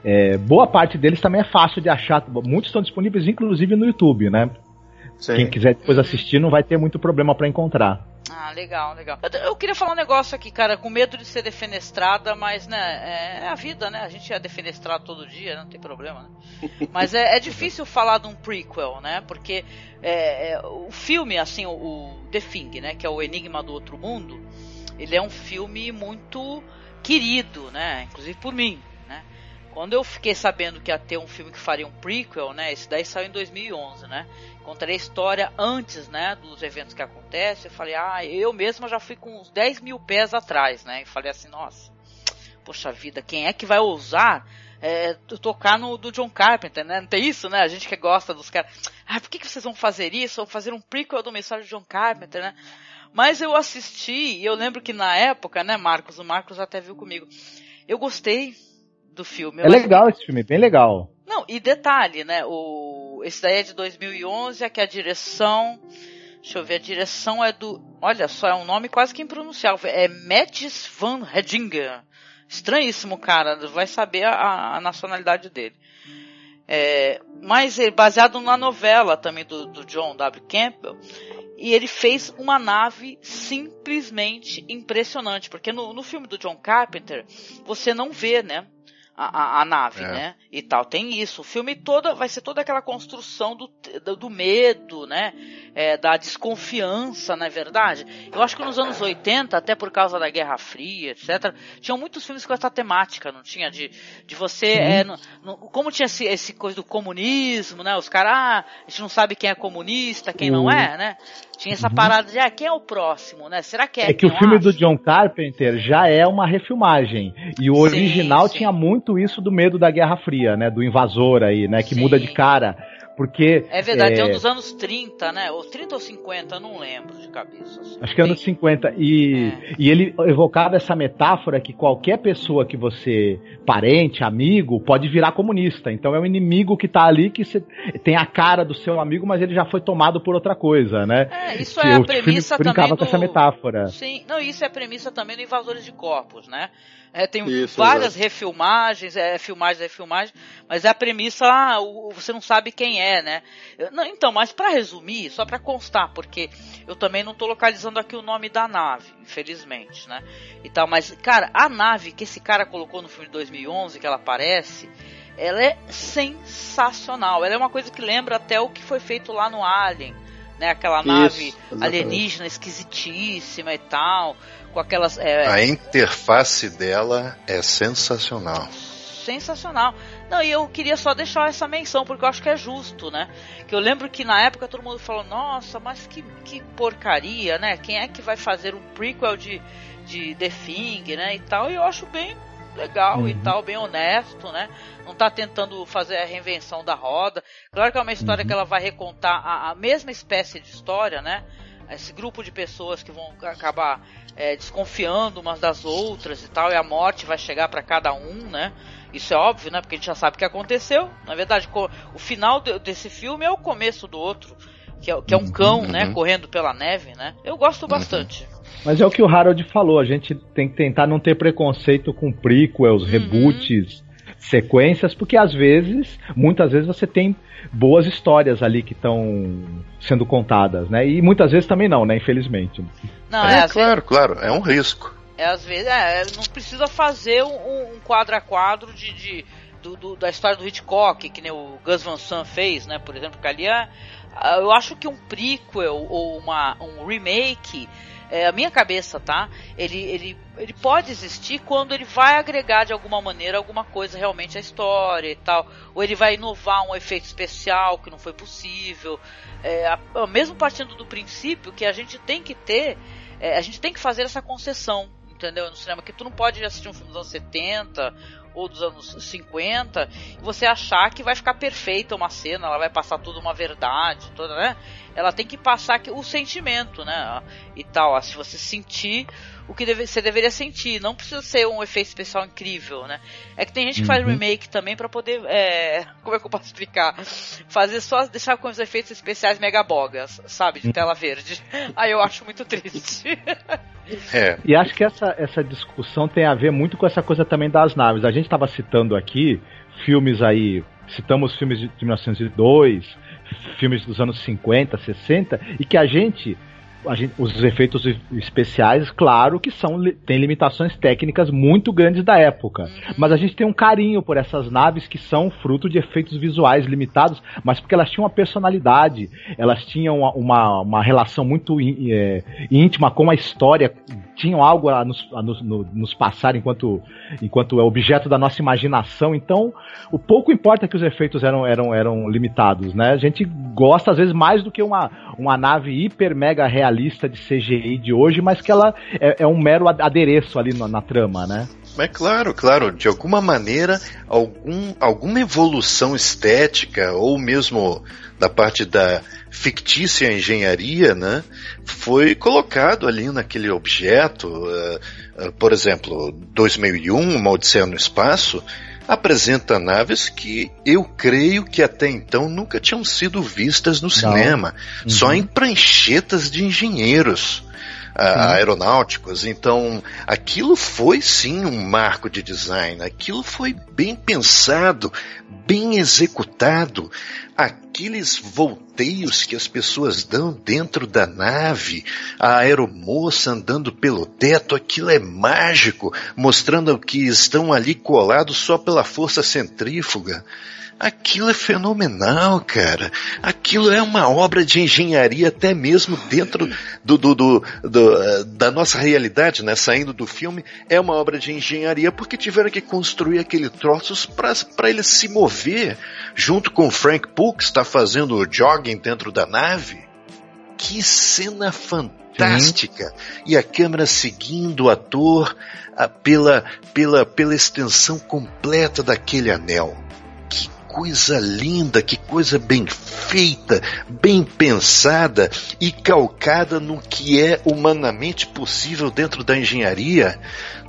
é, boa parte deles também é fácil de achar. Muitos estão disponíveis, inclusive, no YouTube, né?
Sim.
Quem quiser depois assistir não vai ter muito problema para encontrar.
Ah, legal, legal. Eu, eu queria falar um negócio aqui, cara, com medo de ser defenestrada, mas, né, é, é a vida, né? A gente é defenestrado todo dia, não tem problema, né? Mas é, é difícil falar de um prequel, né? Porque é, é, o filme, assim, o, o The Thing, né? Que é o Enigma do Outro Mundo, ele é um filme muito querido, né? Inclusive por mim? Quando eu fiquei sabendo que ia ter um filme que faria um prequel, né? Esse daí saiu em 2011, né? Contaria a história antes, né? Dos eventos que acontecem. Eu falei, ah, eu mesma já fui com uns 10 mil pés atrás, né? E falei assim, nossa, poxa vida, quem é que vai ousar é, tocar no do John Carpenter, né? Não tem isso, né? A gente que gosta dos caras. Ah, por que, que vocês vão fazer isso? Vão fazer um prequel do mensagem de John Carpenter, né? Mas eu assisti e eu lembro que na época, né, Marcos? O Marcos até viu comigo. Eu gostei do filme.
É legal esse filme, bem legal.
Não, e detalhe, né? O, esse daí é de 2011, é que a direção. Deixa eu ver, a direção é do. Olha só, é um nome quase que impronunciável. É Mattis Van Hedinger. Estranhíssimo, cara. Vai saber a, a nacionalidade dele. É, mas é baseado na novela também do, do John W. Campbell. E ele fez uma nave simplesmente impressionante. Porque no, no filme do John Carpenter, você não vê, né? A, a, nave, é. né? E tal. Tem isso. O filme toda vai ser toda aquela construção do, do, do medo, né? É, da desconfiança, não é verdade? Eu acho que nos anos 80, até por causa da Guerra Fria, etc., tinham muitos filmes com essa temática, não tinha? De, de você. É, no, no, como tinha esse, esse coisa do comunismo, né? Os caras, ah, a gente não sabe quem é comunista, quem não é, né? Tinha essa uhum. parada de, ah, quem é o próximo, né? Será que é?
É que o filme acho? do John Carpenter já é uma refilmagem. E o sim, original sim. tinha muito isso do medo da Guerra Fria, né? Do invasor aí, né? Que sim. muda de cara. Porque.
É verdade, é, é um dos anos 30, né? Ou 30 ou 50, não lembro de cabeça. Assim.
Acho que é anos 50. E, é. e ele evocava essa metáfora que qualquer pessoa que você, parente, amigo, pode virar comunista. Então é um inimigo que tá ali que você tem a cara do seu amigo, mas ele já foi tomado por outra coisa, né?
É, isso é a premissa
brincava
também.
com essa metáfora.
Sim, não, isso é a premissa também do Invasores de Corpos, né? É, tem Isso, várias refilmagens, é, filmagens, refilmagens, mas é a premissa, ah, o, você não sabe quem é, né? Não, então, mas para resumir, só para constar, porque eu também não tô localizando aqui o nome da nave, infelizmente, né? E tal, mas, cara, a nave que esse cara colocou no filme de 2011, que ela aparece, ela é sensacional. Ela é uma coisa que lembra até o que foi feito lá no Alien, né? Aquela Isso, nave exatamente. alienígena esquisitíssima e tal com aquelas. É,
a interface dela é sensacional.
Sensacional. Não, e eu queria só deixar essa menção, porque eu acho que é justo, né? Que eu lembro que na época todo mundo falou, nossa, mas que, que porcaria, né? Quem é que vai fazer um prequel de, de The Thing, né? E tal, e eu acho bem legal uhum. e tal, bem honesto, né? Não tá tentando fazer a reinvenção da roda. Claro que é uma história uhum. que ela vai recontar a, a mesma espécie de história, né? esse grupo de pessoas que vão acabar é, desconfiando umas das outras e tal, e a morte vai chegar para cada um, né? Isso é óbvio, né? Porque a gente já sabe o que aconteceu. Na verdade, o final desse filme é o começo do outro, que é, que é um cão, né? uhum. né? Correndo pela neve, né? Eu gosto uhum. bastante.
Mas é o que o Harold falou, a gente tem que tentar não ter preconceito com prequels, uhum. reboots, sequências, porque às vezes, muitas vezes você tem boas histórias ali que estão sendo contadas, né? E muitas vezes também não, né? Infelizmente.
Não, é, é claro, vezes... claro, é um risco.
É, às vezes, é, não precisa fazer um, um quadro a quadro de, de do, do, da história do Hitchcock, que nem o Gus Van Sant fez, né? Por exemplo, que ali é, eu acho que um prequel ou uma, um remake é, a minha cabeça, tá? Ele, ele, ele pode existir quando ele vai agregar de alguma maneira alguma coisa realmente à história e tal. Ou ele vai inovar um efeito especial que não foi possível. É, a, mesmo partindo do princípio que a gente tem que ter, é, a gente tem que fazer essa concessão entendeu? No cinema, que tu não pode assistir um filme dos anos 70 ou dos anos 50 e você achar que vai ficar perfeita uma cena, ela vai passar tudo uma verdade, toda, né? Ela tem que passar o sentimento, né? E tal, se você sentir o que deve, você deveria sentir, não precisa ser um efeito especial incrível, né? É que tem gente que faz uhum. remake também para poder, é, como é que eu posso explicar? Fazer só deixar com os efeitos especiais mega bogas, sabe, de uhum. tela verde. Aí eu acho muito triste.
É. E acho que essa, essa discussão tem a ver muito com essa coisa também das naves. A gente estava citando aqui filmes aí, citamos filmes de 1902, filmes dos anos 50, 60, e que a gente Gente, os efeitos especiais, claro que são tem limitações técnicas muito grandes da época. Mas a gente tem um carinho por essas naves que são fruto de efeitos visuais limitados, mas porque elas tinham uma personalidade, elas tinham uma, uma, uma relação muito é, íntima com a história, tinham algo a nos, a nos, no, nos passar enquanto, enquanto é objeto da nossa imaginação. Então, o pouco importa que os efeitos eram, eram, eram limitados, né? A gente gosta, às vezes, mais do que uma, uma nave hiper mega realista de CGI de hoje, mas que ela é, é um mero adereço ali na, na trama, né?
É claro, claro, de alguma maneira, algum, alguma evolução estética, ou mesmo da parte da fictícia engenharia, né, foi colocado ali naquele objeto. Uh, uh, por exemplo, 2001, Uma Odisseia no Espaço, apresenta naves que eu creio que até então nunca tinham sido vistas no cinema, uhum. só em pranchetas de engenheiros aeronáuticos. Então, aquilo foi sim um marco de design. Aquilo foi bem pensado, bem executado. Aqueles volteios que as pessoas dão dentro da nave, a aeromoça andando pelo teto, aquilo é mágico, mostrando que estão ali colados só pela força centrífuga. Aquilo é fenomenal, cara. Aquilo é uma obra de engenharia até mesmo dentro do, do, do, do eh, da nossa realidade, né? Saindo do filme, é uma obra de engenharia porque tiveram que construir aquele troços para ele se mover junto com o Frank Poole que está fazendo o jogging dentro da nave. Que cena fantástica! E a câmera seguindo o ator a, pela, pela, pela extensão completa daquele anel coisa linda, que coisa bem feita, bem pensada e calcada no que é humanamente possível dentro da engenharia.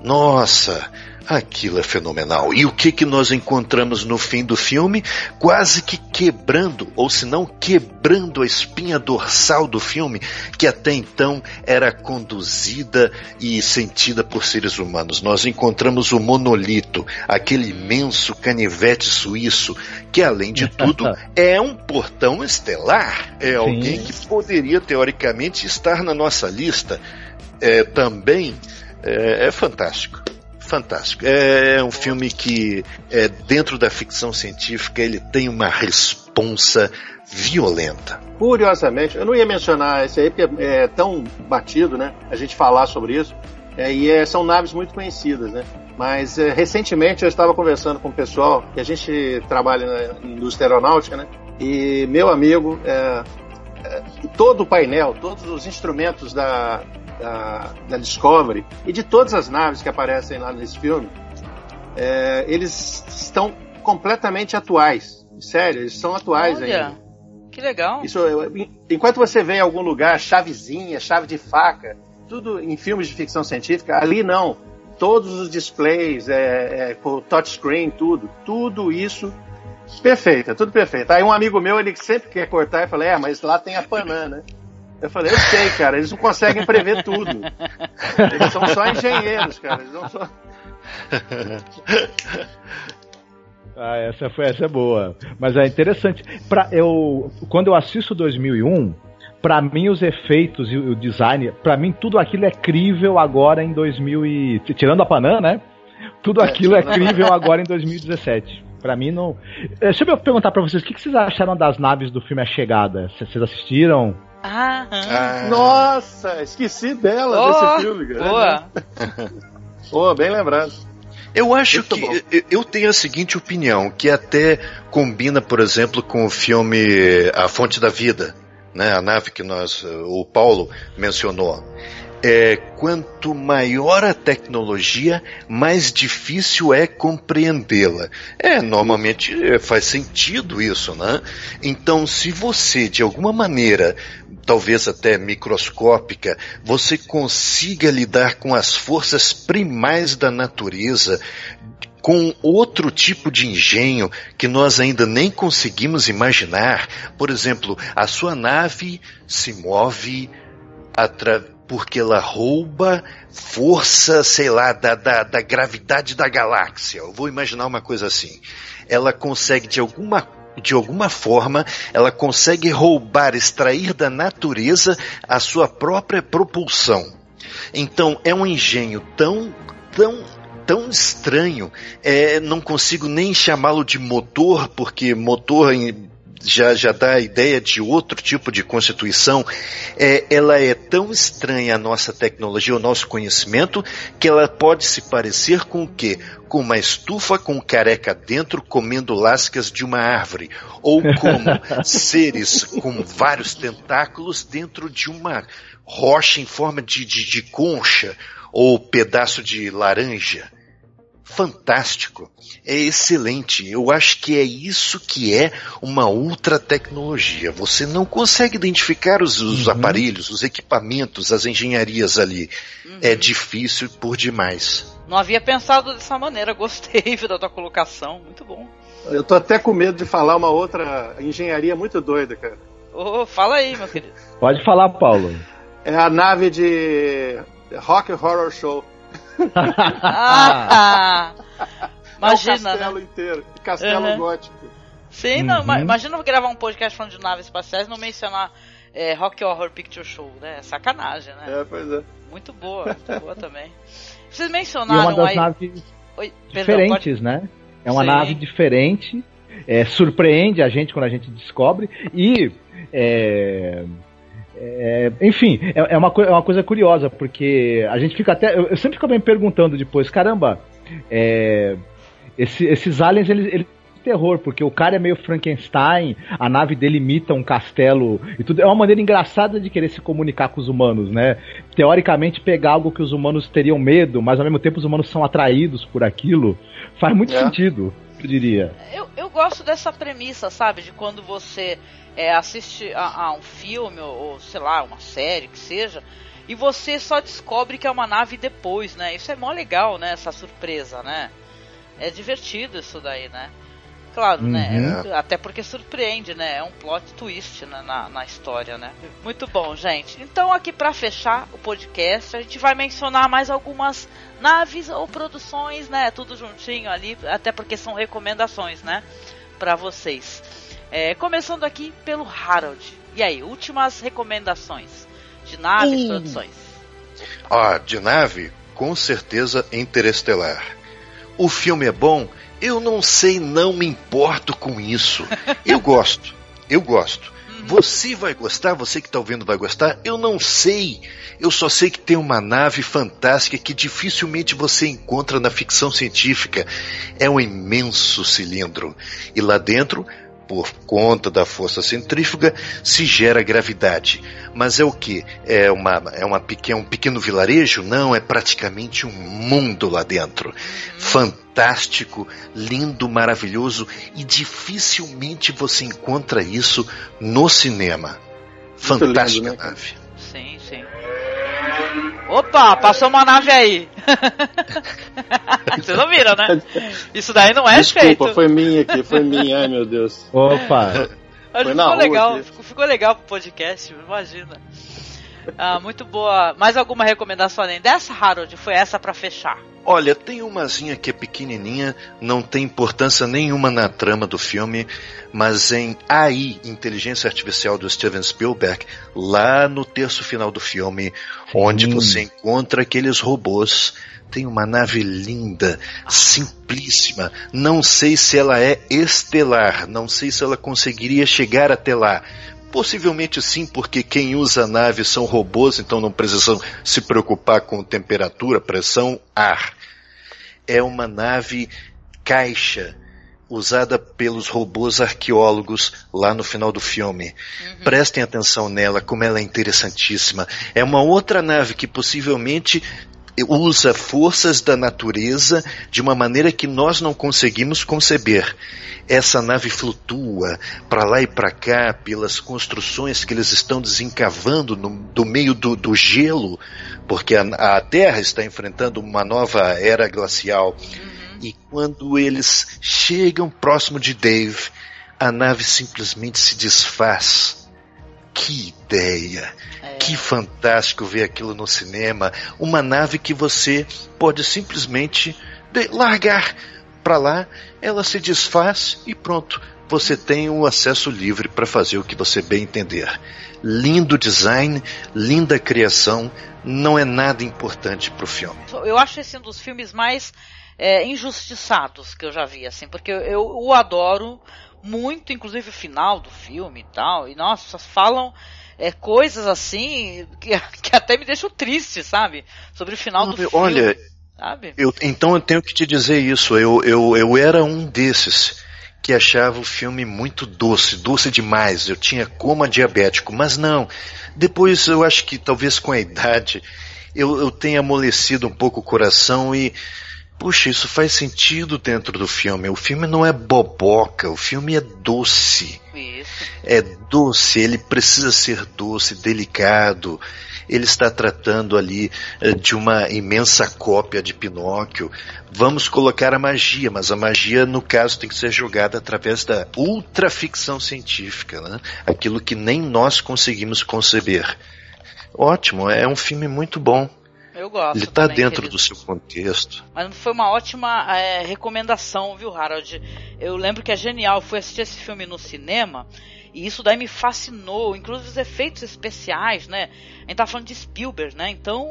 Nossa, Aquilo é fenomenal. E o que que nós encontramos no fim do filme? Quase que quebrando, ou se não quebrando a espinha dorsal do filme, que até então era conduzida e sentida por seres humanos. Nós encontramos o monolito, aquele imenso canivete suíço, que além de tudo é um portão estelar. É Sim. alguém que poderia teoricamente estar na nossa lista. É, também é, é fantástico fantástico. É um filme que, é, dentro da ficção científica, ele tem uma responsa violenta.
Curiosamente, eu não ia mencionar esse aí porque é tão batido, né? A gente falar sobre isso. É, e é, são naves muito conhecidas, né? Mas é, recentemente eu estava conversando com o pessoal que a gente trabalha na indústria aeronáutica, né? E meu amigo, é, é, todo o painel, todos os instrumentos da, da, da Discovery e de todas as naves que aparecem lá nesse filme, é, eles estão completamente atuais. Sério, eles são atuais Olha, ainda.
Que legal.
Isso, enquanto você vê em algum lugar chavezinha, chave de faca, tudo em filmes de ficção científica, ali não. Todos os displays, é, é, touchscreen, tudo, tudo isso perfeito, é tudo perfeito. Aí um amigo meu, ele sempre quer cortar e fala, é, mas lá tem a Panam, né? Eu falei, eu sei, cara, eles não conseguem prever tudo. Eles são só engenheiros, cara. Eles não só.
Ah, essa foi essa é boa. Mas é interessante. Pra, eu, quando eu assisto 2001, para mim os efeitos e o design, para mim tudo aquilo é crível agora em 2000 e tirando a Panam, né? Tudo aquilo é crível agora em 2017. Para mim não. Eh, deixa eu perguntar para vocês, o que vocês acharam das naves do filme A Chegada? Vocês assistiram?
Ah, ah.
Nossa, esqueci dela oh, desse filme, cara.
Boa.
Boa, bem lembrado.
Eu acho Muito que bom. eu tenho a seguinte opinião, que até combina, por exemplo, com o filme A Fonte da Vida, né? A nave que nós, o Paulo mencionou é, quanto maior a tecnologia, mais difícil é compreendê-la. É, normalmente é, faz sentido isso, né? Então, se você, de alguma maneira, talvez até microscópica, você consiga lidar com as forças primais da natureza, com outro tipo de engenho que nós ainda nem conseguimos imaginar. Por exemplo, a sua nave se move porque ela rouba força, sei lá, da, da, da gravidade da galáxia. Eu vou imaginar uma coisa assim. Ela consegue de alguma de alguma forma, ela consegue roubar, extrair da natureza a sua própria propulsão. Então, é um engenho tão, tão, tão estranho, é, não consigo nem chamá-lo de motor, porque motor em já, já dá a ideia de outro tipo de constituição, é, ela é tão estranha à nossa tecnologia, ao nosso conhecimento, que ela pode se parecer com o quê? Com uma estufa com careca dentro comendo lascas de uma árvore, ou como seres com vários tentáculos dentro de uma rocha em forma de, de, de concha ou pedaço de laranja. Fantástico, é excelente. Eu acho que é isso que é uma ultra tecnologia. Você não consegue identificar os, os
Uhum.
aparelhos, os equipamentos, as engenharias ali. É difícil por demais.
Não havia pensado dessa maneira. Gostei da tua colocação. Muito bom.
Eu tô até com medo de falar uma outra engenharia muito doida, cara.
Ô, fala aí, meu querido.
Pode falar, Paulo.
É a nave de Rock Horror Show.
Ah, imagina,
é o castelo
né?
inteiro. Castelo
Uhum.
gótico.
Sim, não,
Uhum.
ma- imagina eu gravar um podcast falando de naves espaciais e não mencionar é, Rock Horror Picture Show, né? É Sacanagem, né?
É, pois é.
Muito boa, muito boa também. Vocês
E
mencionaram
uma das
aí.
naves
Oi, perdão,
diferentes, né? É uma
Sim.
nave diferente, é, surpreende a gente quando a gente descobre e é, é, enfim, é, é uma, é uma coisa curiosa, porque a gente fica até. Eu, eu sempre fico me perguntando depois, caramba, é, esse- esses aliens, eles. eles terror, porque o cara é meio Frankenstein, a nave dele imita um castelo e tudo. É uma maneira engraçada de querer se comunicar com os humanos, né? Teoricamente, pegar algo que os humanos teriam medo, mas ao mesmo tempo os humanos são atraídos por aquilo, faz muito
É.
sentido, eu diria.
Eu, eu gosto dessa premissa, sabe? De quando você é, assiste a, a um filme ou, ou, sei lá, uma série que seja, e você só descobre que é uma nave depois, né? Isso é mó legal, né? Essa surpresa, né? É divertido isso daí, né? Claro, né?
Uhum.
Até porque surpreende, né? É um plot twist né? na, na história, né? Muito bom, gente. Então, aqui pra fechar o podcast, a gente vai mencionar mais algumas naves ou produções, né? Tudo juntinho ali, até porque são recomendações, né? Pra vocês. É, começando aqui pelo Harold. E aí, últimas recomendações de naves,
Hum.
produções.
Ah, de nave, com certeza Interestelar. O filme é bom? Eu não sei, não me importo com isso. Eu gosto, eu gosto. Você vai gostar, você que está ouvindo vai gostar? Eu não sei. Eu só sei que tem uma nave fantástica que dificilmente você encontra na ficção científica. É um imenso cilindro. E lá dentro, por conta da força centrífuga, se gera gravidade. Mas é o que? É, uma, é uma pequeno, um pequeno vilarejo? Não, é praticamente um mundo lá dentro. Fantástico, lindo, maravilhoso e dificilmente você encontra isso no cinema.
Muito lindo,
Fantástica
né?
nave.
Sim, sim. Opa, passou uma nave aí. Vocês não viram, né? Isso daí não é
Desculpa,
feito.
foi minha aqui, foi minha, ai meu Deus.
Opa!
Foi
ficou legal,
aqui.
ficou, ficou legal pro podcast, imagina. Ah, muito boa. Mais alguma recomendação além dessa, Harold? Foi essa pra fechar.
Olha, tem umazinha que é pequenininha, não tem importância nenhuma na trama do filme, mas em AI, Inteligência Artificial do Steven Spielberg, lá no terço final do filme, onde você encontra aqueles robôs, tem uma nave linda, simplíssima. Não sei se ela é estelar, não sei se ela conseguiria chegar até lá. Possivelmente sim, porque quem usa a nave são robôs, então não precisam se preocupar com temperatura, pressão, ar. É uma nave caixa usada pelos robôs arqueólogos lá no final do filme. Prestem atenção nela, como ela é interessantíssima. É uma outra nave que possivelmente usa forças da natureza de uma maneira que nós não conseguimos conceber. Essa nave flutua para lá e para cá pelas construções que eles estão desencavando no, do meio do, do gelo, porque a, a Terra está enfrentando uma nova era glacial. E quando eles chegam próximo de Dave, a nave simplesmente se desfaz. Que ideia! Que fantástico ver aquilo no cinema. Uma nave que você pode simplesmente largar para lá, ela se desfaz e pronto. Você tem o acesso livre para fazer o que você bem entender. Lindo design, linda criação, não é nada importante para o filme.
Eu acho esse um dos filmes mais é, injustiçados que eu já vi, assim, porque eu, eu o adoro muito, inclusive o final do filme e tal. E nossa, falam é, coisas assim que, que até me deixam triste, sabe? Sobre o final do filme.
Olha,
sabe?
Eu- então eu tenho que te dizer isso. Eu, eu, eu era um desses que achava o filme muito doce, doce demais. Eu tinha coma diabético, mas não. Depois eu acho que talvez com a idade eu, eu tenha amolecido um pouco o coração e puxa, isso faz sentido dentro do filme. O filme não é boboca, o filme é doce.
Isso.
É doce, ele precisa ser doce, delicado. Ele está tratando ali eh, de uma imensa cópia de Pinóquio. Vamos colocar a magia, mas a magia, no caso, tem que ser jogada através da ultraficção científica, né? aquilo que nem nós conseguimos conceber. Ótimo, é um filme muito bom.
Eu gosto.
Ele está
também,
dentro
querido.
do seu contexto.
Mas foi uma ótima é, recomendação, viu, Harold? Eu lembro que é genial. Eu fui assistir esse filme no cinema e isso daí me fascinou. Inclusive os efeitos especiais, né? A gente tá falando de Spielberg, né? Então,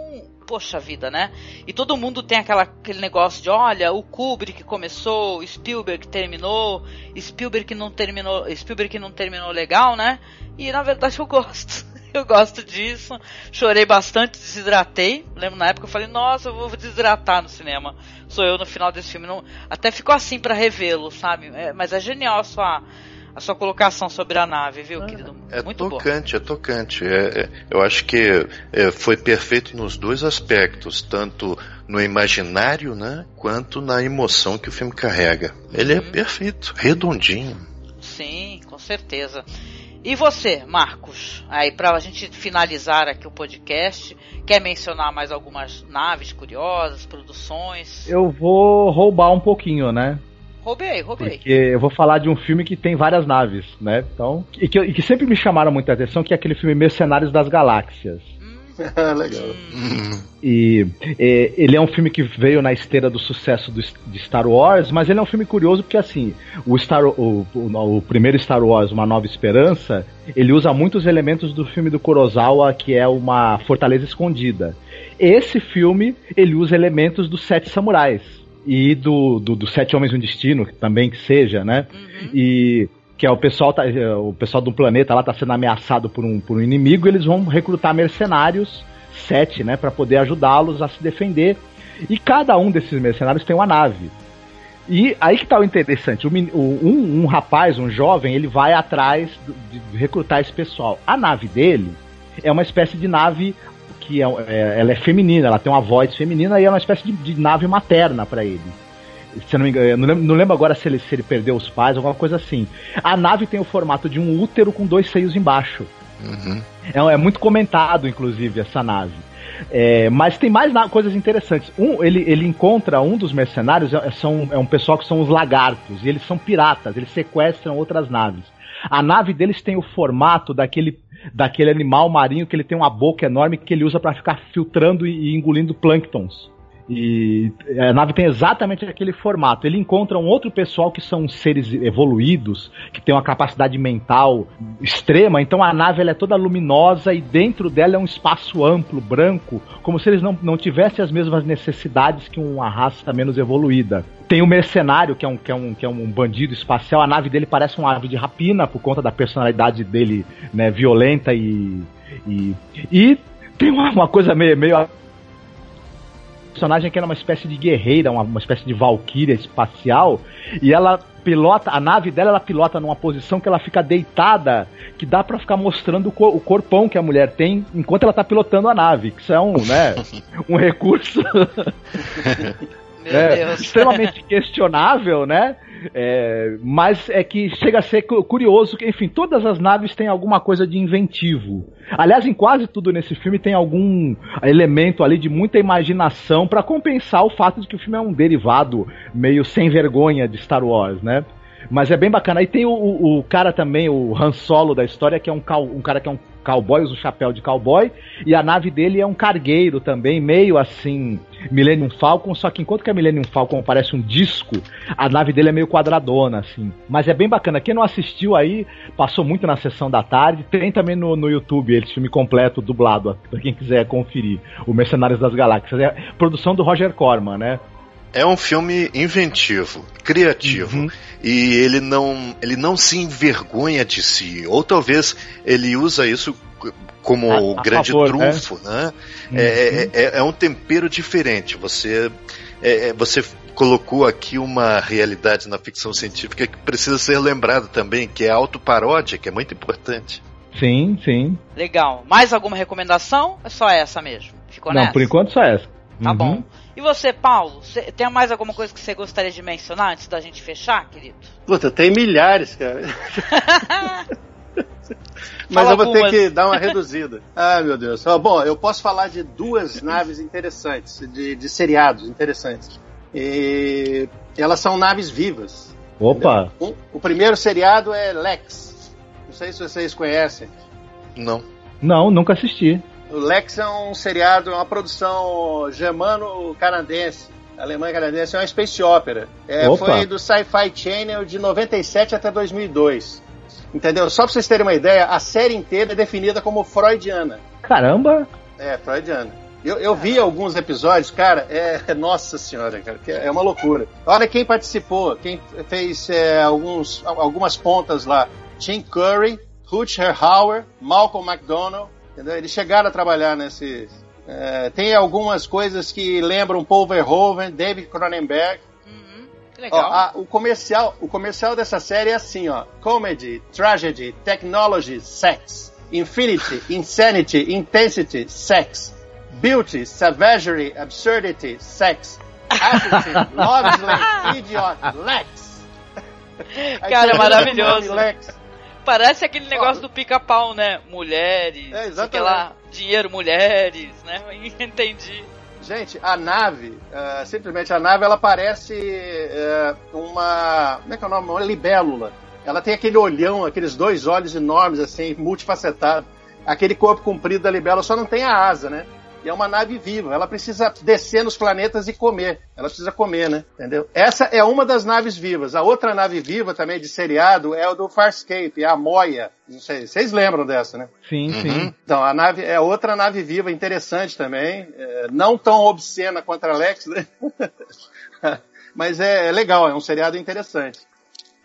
poxa vida, né? E todo mundo tem aquela, aquele negócio de, olha, o Kubrick começou, Spielberg terminou, Spielberg que não terminou, Spielberg não terminou legal, né? E na verdade eu gosto. Eu gosto disso. Chorei bastante, desidratei. Lembro na época eu falei, nossa, eu vou desidratar no cinema. Sou eu no final desse filme. Não... Até ficou assim para revê-lo, sabe? É, mas é genial a sua, a sua colocação sobre a nave, viu, querido?
É
Muito bom.
tocante, é tocante. É, é- eu acho que é, foi perfeito nos dois aspectos, tanto no imaginário, né, quanto na emoção que o filme carrega. Ele é perfeito, redondinho.
Sim, com certeza. E você, Marcos? Aí, pra gente finalizar aqui o podcast, quer mencionar mais algumas naves curiosas, produções?
Eu vou roubar um pouquinho, né?
Roubei, roubei.
Porque eu vou falar de um filme que tem várias naves, né? Então, e que, e que sempre me chamaram muita atenção, que é aquele filme Mercenários das Galáxias.
Legal.
E é, ele é um filme que veio na esteira do sucesso do, de Star Wars, mas ele é um filme curioso porque assim, o, Star, o, o, o primeiro Star Wars, Uma Nova Esperança, ele usa muitos elementos do filme do Kurosawa, que é uma fortaleza escondida. Esse filme, ele usa elementos dos Sete Samurais e do, do, do Sete Homens e um Destino, também que seja, né? E que é o pessoal tá, o pessoal do planeta lá tá sendo ameaçado por um, por um inimigo, eles vão recrutar mercenários, sete, né, para poder ajudá-los a se defender. E cada um desses mercenários tem uma nave. E aí que tá o interessante, o um, um rapaz, um jovem, ele vai atrás de recrutar esse pessoal. A nave dele é uma espécie de nave que é, é- ela é feminina, ela tem uma voz feminina e é uma espécie de, de nave materna para ele. Se eu não me engano, eu não lembro, não lembro agora se ele, se ele perdeu os pais, alguma coisa assim. A nave tem o formato de um útero com dois seios embaixo.
Uhum.
É, é muito comentado, inclusive, essa nave. É, mas tem mais coisas interessantes. Um, ele, ele encontra um dos mercenários, é, são, é um pessoal que são os lagartos, e eles são piratas, eles sequestram outras naves. A nave deles tem o formato daquele, daquele animal marinho que ele tem uma boca enorme que ele usa para ficar filtrando e, e engolindo plânctons. E a nave tem exatamente aquele formato. Ele encontra um outro pessoal que são seres evoluídos, que tem uma capacidade mental extrema. Então a nave é toda luminosa e dentro dela é um espaço amplo, branco, como se eles não, não tivessem as mesmas necessidades que uma raça menos evoluída. Tem o mercenário, que é, um, que, é um, que é um bandido espacial. A nave dele parece uma ave de rapina por conta da personalidade dele né, violenta e. E, e tem uma, uma coisa meio, meio personagem que era uma espécie de guerreira, uma, uma espécie de valquíria espacial, e ela pilota, a nave dela ela pilota numa posição que ela fica deitada, que dá pra ficar mostrando o corpão que a mulher tem enquanto ela tá pilotando a nave. Que isso é um, né, um recurso
Meu
é,
Deus.
extremamente questionável, né? É, mas é que chega a ser cu- curioso que, enfim, todas as naves têm alguma coisa de inventivo. Aliás, em quase tudo nesse filme tem algum elemento ali de muita imaginação pra compensar o fato de que o filme é um derivado meio sem vergonha de Star Wars, né? Mas é bem bacana. Aí tem o, o- o cara também, o Han Solo da história, que é um, um cara que é um cowboy, usa um chapéu de cowboy, e a nave dele é um cargueiro também, meio assim, Millennium Falcon, só que enquanto que a Millennium Falcon parece um disco, a nave dele é meio quadradona, assim. Mas é bem bacana. Quem não assistiu aí, passou muito na sessão da tarde, tem também no, no YouTube esse filme completo, dublado, pra quem quiser conferir. O Mercenários das Galáxias. É produção do Roger Corman, né?
É um filme inventivo, criativo, e ele não, ele não se envergonha de si, ou talvez ele usa isso como
A-
o grande
favor, né?
trunfo, né? É, é- é um tempero diferente. Você, é- é- você colocou aqui uma realidade na ficção científica que precisa ser lembrada também, que é a autoparódia, que é muito importante.
Sim, sim.
Legal. Mais alguma recomendação? É só essa mesmo. Ficou
não,
nessa?
por enquanto só essa.
Tá
Uhum.
bom. E você, Paulo, cê, tem mais alguma coisa que você gostaria de mencionar antes da gente fechar, querido?
Puta, tem milhares, cara. Mas
Fala
eu vou
algumas.
ter que dar uma reduzida. Ah, meu Deus. Bom, eu posso falar de duas naves interessantes, de, de seriados interessantes. E elas são naves vivas.
Opa!
Um- o primeiro seriado é Lex. Não sei se vocês conhecem.
Não.
Não, nunca assisti.
O Lex é um seriado, é uma produção germano-canadense. Alemã-canadense, é uma space opera. É, foi do Sci-Fi Channel de 97 até 2002. Entendeu? Só pra vocês terem uma ideia, a série inteira é definida como freudiana.
Caramba!
É, freudiana. Eu, eu vi alguns episódios, cara, é, nossa senhora, cara, é uma loucura. Olha quem participou, quem fez é, alguns, algumas pontas lá. Tim Curry, Rutger Hauer, Malcolm McDonald, entendeu? Eles chegaram a trabalhar nesse... é, tem algumas coisas que lembram Paul Verhoeven, David Cronenberg.
Uhum, que
Ó,
legal.
a- o, comercial, o comercial dessa série é assim, ó. Comedy, tragedy, technology, sex. Infinity, insanity, intensity, sex. Beauty, savagery, absurdity, sex. Attitude, love idiot, Lex. Aí
Cara,
o
maravilhoso.
Lex.
Parece aquele negócio do pica-pau, né? Mulheres,
É, exatamente.
lá, dinheiro, mulheres, né? Entendi.
Gente, a nave, ah, simplesmente a nave, ela parece eh, uma. Como é que é o nome? Uma libélula. Ela tem aquele olhão, aqueles dois olhos enormes, assim, multifacetado. Aquele corpo comprido da libélula só não tem a asa, né? E é uma nave viva. Ela precisa descer nos planetas e comer. Ela precisa comer, né? Entendeu? Essa é uma das naves vivas. A outra nave viva também de seriado é o do Farscape, é a Moia. Não sei, vocês lembram dessa, né?
Sim, sim.
Então, a nave é outra nave viva interessante também. É, não tão obscena quanto a Alex, né? Mas é, é legal, é um seriado interessante.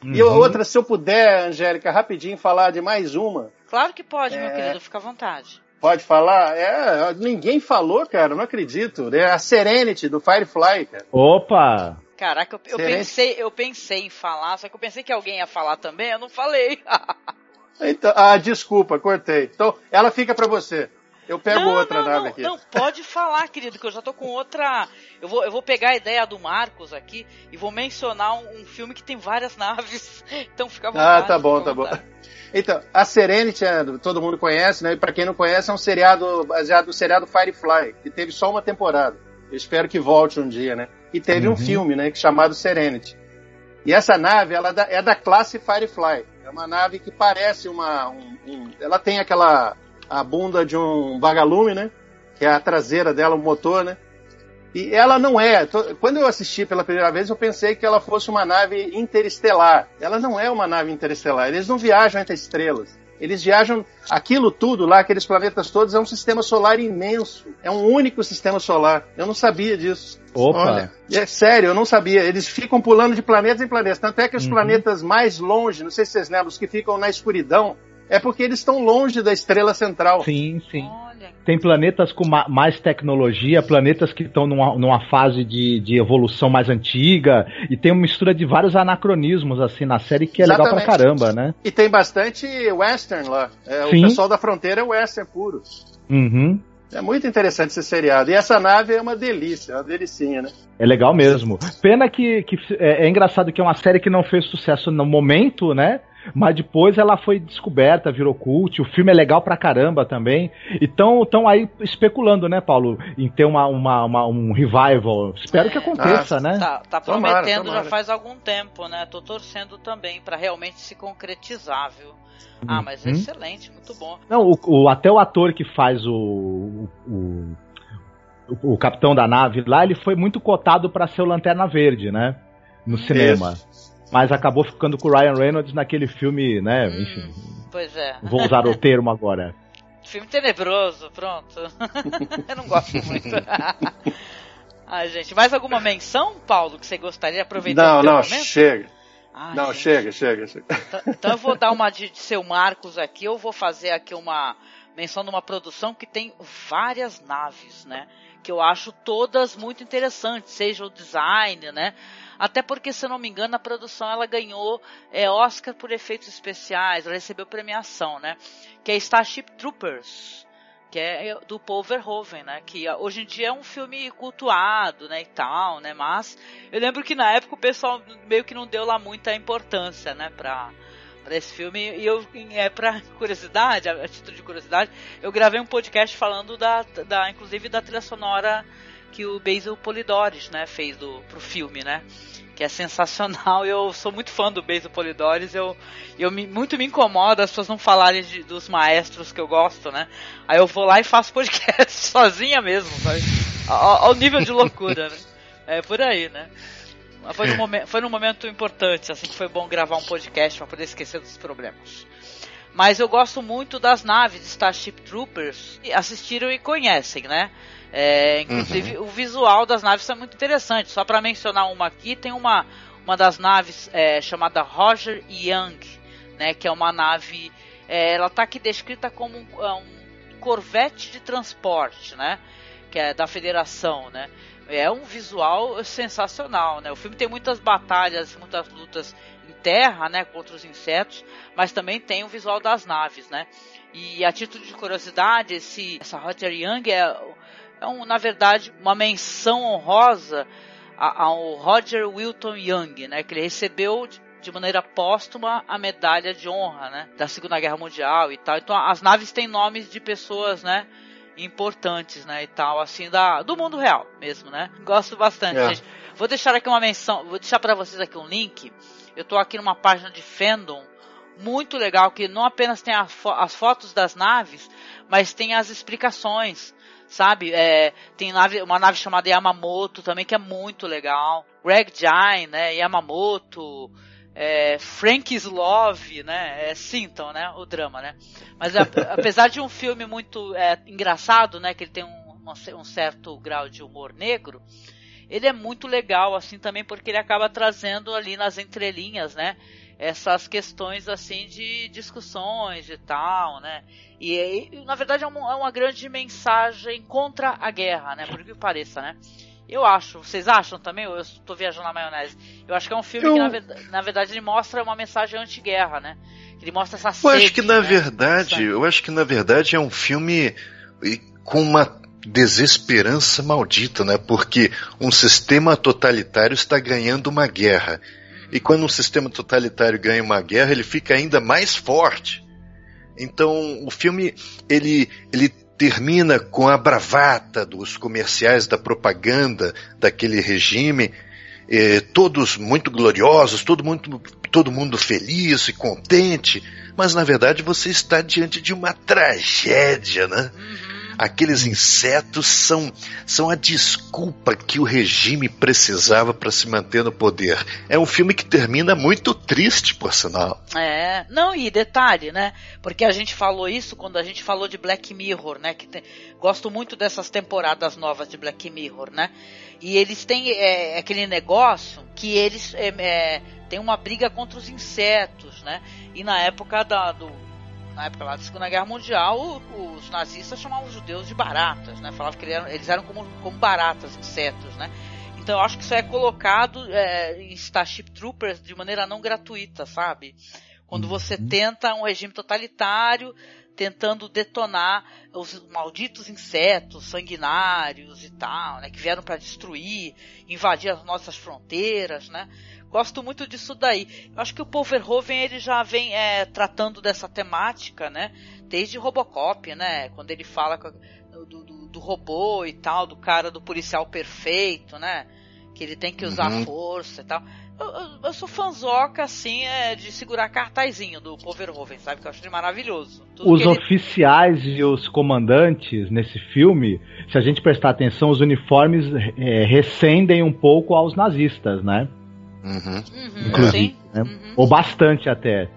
E
Uhum.
outra, se eu puder, Angélica, rapidinho falar de mais uma.
Claro que pode, meu
É.
querido, fica à vontade.
Pode falar? É, ninguém falou, cara, não acredito. É a Serenity do Firefly, cara.
Opa!
Caraca, eu, eu pensei, eu pensei em falar, só que eu pensei que alguém ia falar também, eu não falei.
Então, ah, desculpa, cortei. Então, ela fica pra você. Eu pego
não,
outra
não,
nave
não,
aqui.
Não, pode falar, querido, que eu já tô com outra. Eu vou, eu vou pegar a ideia do Marcos aqui e vou mencionar um, um filme que tem várias naves. Então fica à vontade.
Ah, tá bom, tá bom. Então, a Serenity, é, todo mundo conhece, né? E pra quem não conhece, é um seriado baseado no seriado Firefly, que teve só uma temporada. Eu espero que volte um dia, né? E teve
Uhum.
um filme, né? que Chamado Serenity. E essa nave, ela é da- é da classe Firefly. É uma nave que parece uma. um- um- ela tem aquela. A bunda de um vagalume, né? Que é a traseira dela, o motor, né? E ela não é. Quando eu assisti pela primeira vez, eu pensei que ela fosse uma nave interestelar. Ela não é uma nave interestelar. Eles não viajam entre estrelas. Eles viajam. Aquilo tudo lá, aqueles planetas todos, é um sistema solar imenso. É um único sistema solar. Eu não sabia disso.
Opa!
Olha.
É sério, eu não sabia. Eles ficam pulando de planetas em planetas. Tanto é que os
Uhum.
planetas mais longe, não sei se vocês lembram, os que ficam na escuridão, é porque eles estão longe da estrela central.
Sim, sim.
Olha,
Tem planetas com ma- mais tecnologia, planetas que estão numa, numa fase de, de evolução mais antiga, e tem uma mistura de vários anacronismos assim na série que é legal pra
Exatamente.
caramba, né?
E tem bastante western lá. É, o pessoal da fronteira é western puro.
Uhum.
É muito interessante esse seriado. E essa nave é uma delícia, é uma delicinha, né?
É legal mesmo. Pena que, que é, é engraçado que é uma série que não fez sucesso no momento, né? Mas depois ela foi descoberta, virou cult. O filme é legal pra caramba também. E estão aí especulando, né, Paulo, em ter uma, uma, uma- um revival. Espero que aconteça, né?
tá, tá
Tomara,
prometendo
tomara.
já faz algum tempo, né? Tô torcendo também pra realmente se concretizar, viu? Ah, mas é
Uhum.
excelente, muito bom.
Não, o, o- até o ator que faz o, o, o, o capitão da nave lá, ele foi muito cotado pra ser o Lanterna Verde, né? No cinema. Mas acabou ficando com o Ryan Reynolds naquele filme, né?
Hum.
Enfim,
Pois é.
vou usar o termo agora.
Filme tenebroso, pronto. Eu não gosto muito. Ai, gente, mais alguma menção, Paulo, que você gostaria de aproveitar
não, não,
momento?
chega.
Ai,
não,
gente.
chega, chega, chega.
Então- Então eu vou dar uma de, de seu Marcos aqui, eu vou fazer aqui uma menção de uma produção que tem várias naves, né? Que eu acho todas muito interessantes, seja o design, né? Até porque, se eu não me engano, a produção ela ganhou é, Oscar por efeitos especiais, ela recebeu premiação, né? Que é Starship Troopers, que é do Paul Verhoeven, né? Que hoje em dia é um filme cultuado, né, e tal, né? Mas eu lembro que na época o pessoal meio que não deu lá muita importância, né, pra, pra esse filme. E eu, é pra curiosidade, a título de curiosidade, eu gravei um podcast falando da, da inclusive da trilha sonora que o Basil Polidores, né, fez do, pro filme, né? que é sensacional. Eu sou muito fã do Basil Polidores. Eu, eu me, muito me incomoda as pessoas não falarem de, dos maestros que eu gosto, né? Aí eu vou lá e faço podcast sozinha mesmo, sabe? Ao, ao nível de loucura, né? É por aí, né? Foi num, momento, foi num momento importante, assim, que foi bom gravar um podcast para poder esquecer dos problemas. Mas eu gosto muito das naves de Starship Troopers. Assistiram e conhecem, né? É, inclusive, uhum. o visual das naves é muito interessante. Só para mencionar uma aqui, tem uma, uma das naves é, chamada Roger Young, né, que é uma nave. É, ela está aqui descrita como um, é, um, corvette de transporte, né, que é da Federação, né. É um visual sensacional, né. O filme tem muitas batalhas, muitas lutas em terra, né, contra os insetos, mas também tem o visual das naves, né. E a título de curiosidade, esse, essa Roger Young é é, um, na verdade, uma menção honrosa ao Roger Wilton Young, né, que ele recebeu de maneira póstuma a medalha de honra, né, da Segunda Guerra Mundial e tal. Então as naves têm nomes de pessoas, né, importantes, né, e tal, assim da do mundo real mesmo, né. Gosto bastante. É. Gente. Vou deixar aqui uma menção, vou deixar para vocês aqui um link. Eu estou aqui numa página de fandom muito legal que não apenas tem as fotos das naves, mas tem as explicações sabe? É, tem nave, uma nave chamada Yamamoto também que é muito legal. Greg Jine, né? Yamamoto, é, Frank Slove, né? É Sinton, né? O drama, né? Mas apesar de um filme muito é, engraçado, né? Que ele tem um, um certo grau de humor negro, ele é muito legal assim também porque ele acaba trazendo ali nas entrelinhas, né? essas questões assim de discussões e tal, né? E, e na verdade é uma, é uma, grande mensagem contra a guerra, né? Por que pareça, né? Eu acho, vocês acham também? Eu estou viajando na maionese. Eu acho que é um filme eu... que na verdade, na verdade ele mostra uma mensagem anti-guerra, né? Ele mostra essa sede,
Eu acho que na
né?
verdade, eu acho que na verdade é um filme com uma desesperança maldita, né? Porque um sistema totalitário está ganhando uma guerra e quando um sistema totalitário ganha uma guerra, ele fica ainda mais forte. Então, o filme ele, ele termina com a bravata dos comerciais, da propaganda daquele regime, eh, todos muito gloriosos, todo mundo, todo mundo feliz e contente, mas na verdade você está diante de uma tragédia, né? Uhum. Aqueles insetos são, são a desculpa que o regime precisava para se manter no poder. É um filme que termina muito triste, por sinal.
É, não, e detalhe, né? Porque a gente falou isso quando a gente falou de Black Mirror, né? Que tem, gosto muito dessas temporadas novas de Black Mirror, né? E eles têm é, aquele negócio que eles é, é, têm uma briga contra os insetos, né? E na época da, do, na época lá da Segunda Guerra Mundial, os nazistas chamavam os judeus de baratas, né? Falavam que eles eram, eles eram como, como baratas, insetos, né? Então eu acho que isso é colocado é, em Starship Troopers de maneira não gratuita, sabe? Quando você uhum. tenta um regime totalitário, tentando detonar os malditos insetos sanguinários e tal, né? Que vieram para destruir, invadir as nossas fronteiras, né? Gosto muito disso daí. Eu acho que o Paul Verhoeven ele já vem é, tratando dessa temática, né? Desde Robocop, né? Quando ele fala do, do, do, robô e tal, do cara do policial perfeito, né? Que ele tem que usar uhum. força e tal. Eu, eu, eu, sou fanzoca, assim, é, de segurar cartazinho do Paul Verhoeven, sabe? Que eu acho ele maravilhoso.
Tudo os ele... oficiais e os comandantes nesse filme, se a gente prestar atenção, os uniformes é, recendem um pouco aos nazistas, né?
Uhum.
Uhum, Inclusive,
né? uhum. Ou bastante até.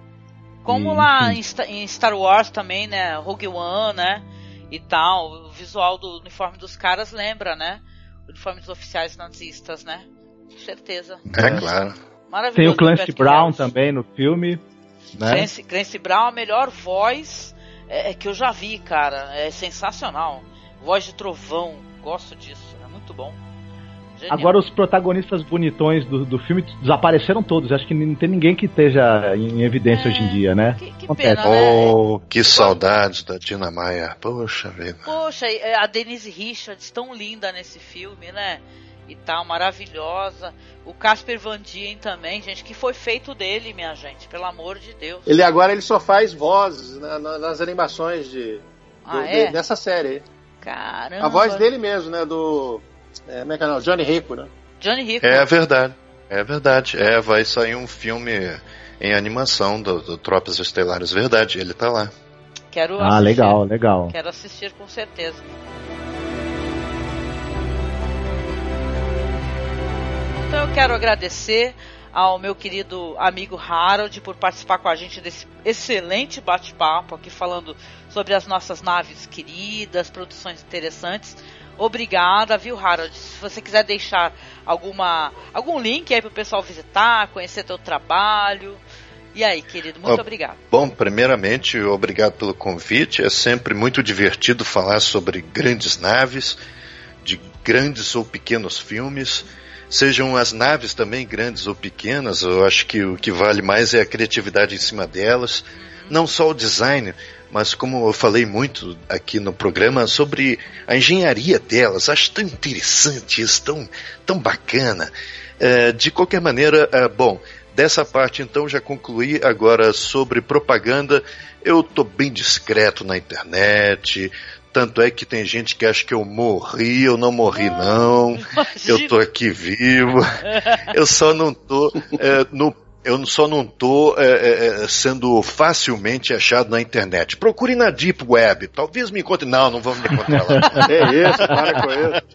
Como e, lá em, em, Star Wars também, né? Rogue One, né? E tal. O visual do uniforme dos caras lembra, né? O uniforme dos oficiais nazistas, né? Com certeza.
É, claro.
Maravilhoso. Tem o Clancy Brown também no filme. Né?
Clancy, Clancy Brown, a melhor voz é, é, que eu já vi, cara. É sensacional. Voz de trovão. Gosto disso. É muito bom. Genial.
Agora os protagonistas bonitões do, do filme desapareceram todos. Acho que não tem ninguém que esteja em evidência
É,
hoje em dia, né?
Que, que pena, né?
Oh, que saudades da Dina Maia. Poxa vida.
Poxa, e a Denise Richards, tão linda nesse filme, né? E tal, maravilhosa. O Casper Van Dien também, gente, que foi feito dele, minha gente, pelo amor de Deus.
Ele agora ele só faz vozes na- na- nas animações de,
Ah,
do-
é?
de- dessa série.
Caramba.
A voz dele mesmo, né? Do. É, como é que é? Johnny Rico, né?
Johnny Rico.
É verdade. É verdade. É, vai sair um filme em animação do, do Tropas Estelares. Verdade, ele tá lá.
Quero
Ah,
assistir.
legal, legal.
Quero assistir com certeza. Então eu quero agradecer ao meu querido amigo Harold por participar com a gente desse excelente bate-papo aqui falando sobre as nossas naves queridas, produções interessantes. Obrigada, viu, Harold? Se você quiser deixar alguma algum link aí pro pessoal visitar, conhecer teu trabalho. E aí, querido, muito
Ó,
obrigado.
Bom, primeiramente, obrigado pelo convite. É sempre muito divertido falar sobre grandes naves, de grandes ou pequenos filmes. Sejam as naves também grandes ou pequenas, eu acho que o que vale mais é a criatividade em cima delas. Não só o design, mas como eu falei muito aqui no programa sobre a engenharia delas. Acho tão interessante isso, tão, tão bacana. É, de qualquer maneira, é, bom, dessa parte então já concluí agora sobre propaganda. Eu tô bem discreto na internet. Tanto é que tem gente que acha que eu morri, eu não morri não. Eu tô aqui vivo. Eu só não tô é, no eu só não tô é, é, é, sendo facilmente achado na internet. Procure na Deep Web. Talvez me encontre. Não, não vamos me encontrar lá.
É isso, para com isso.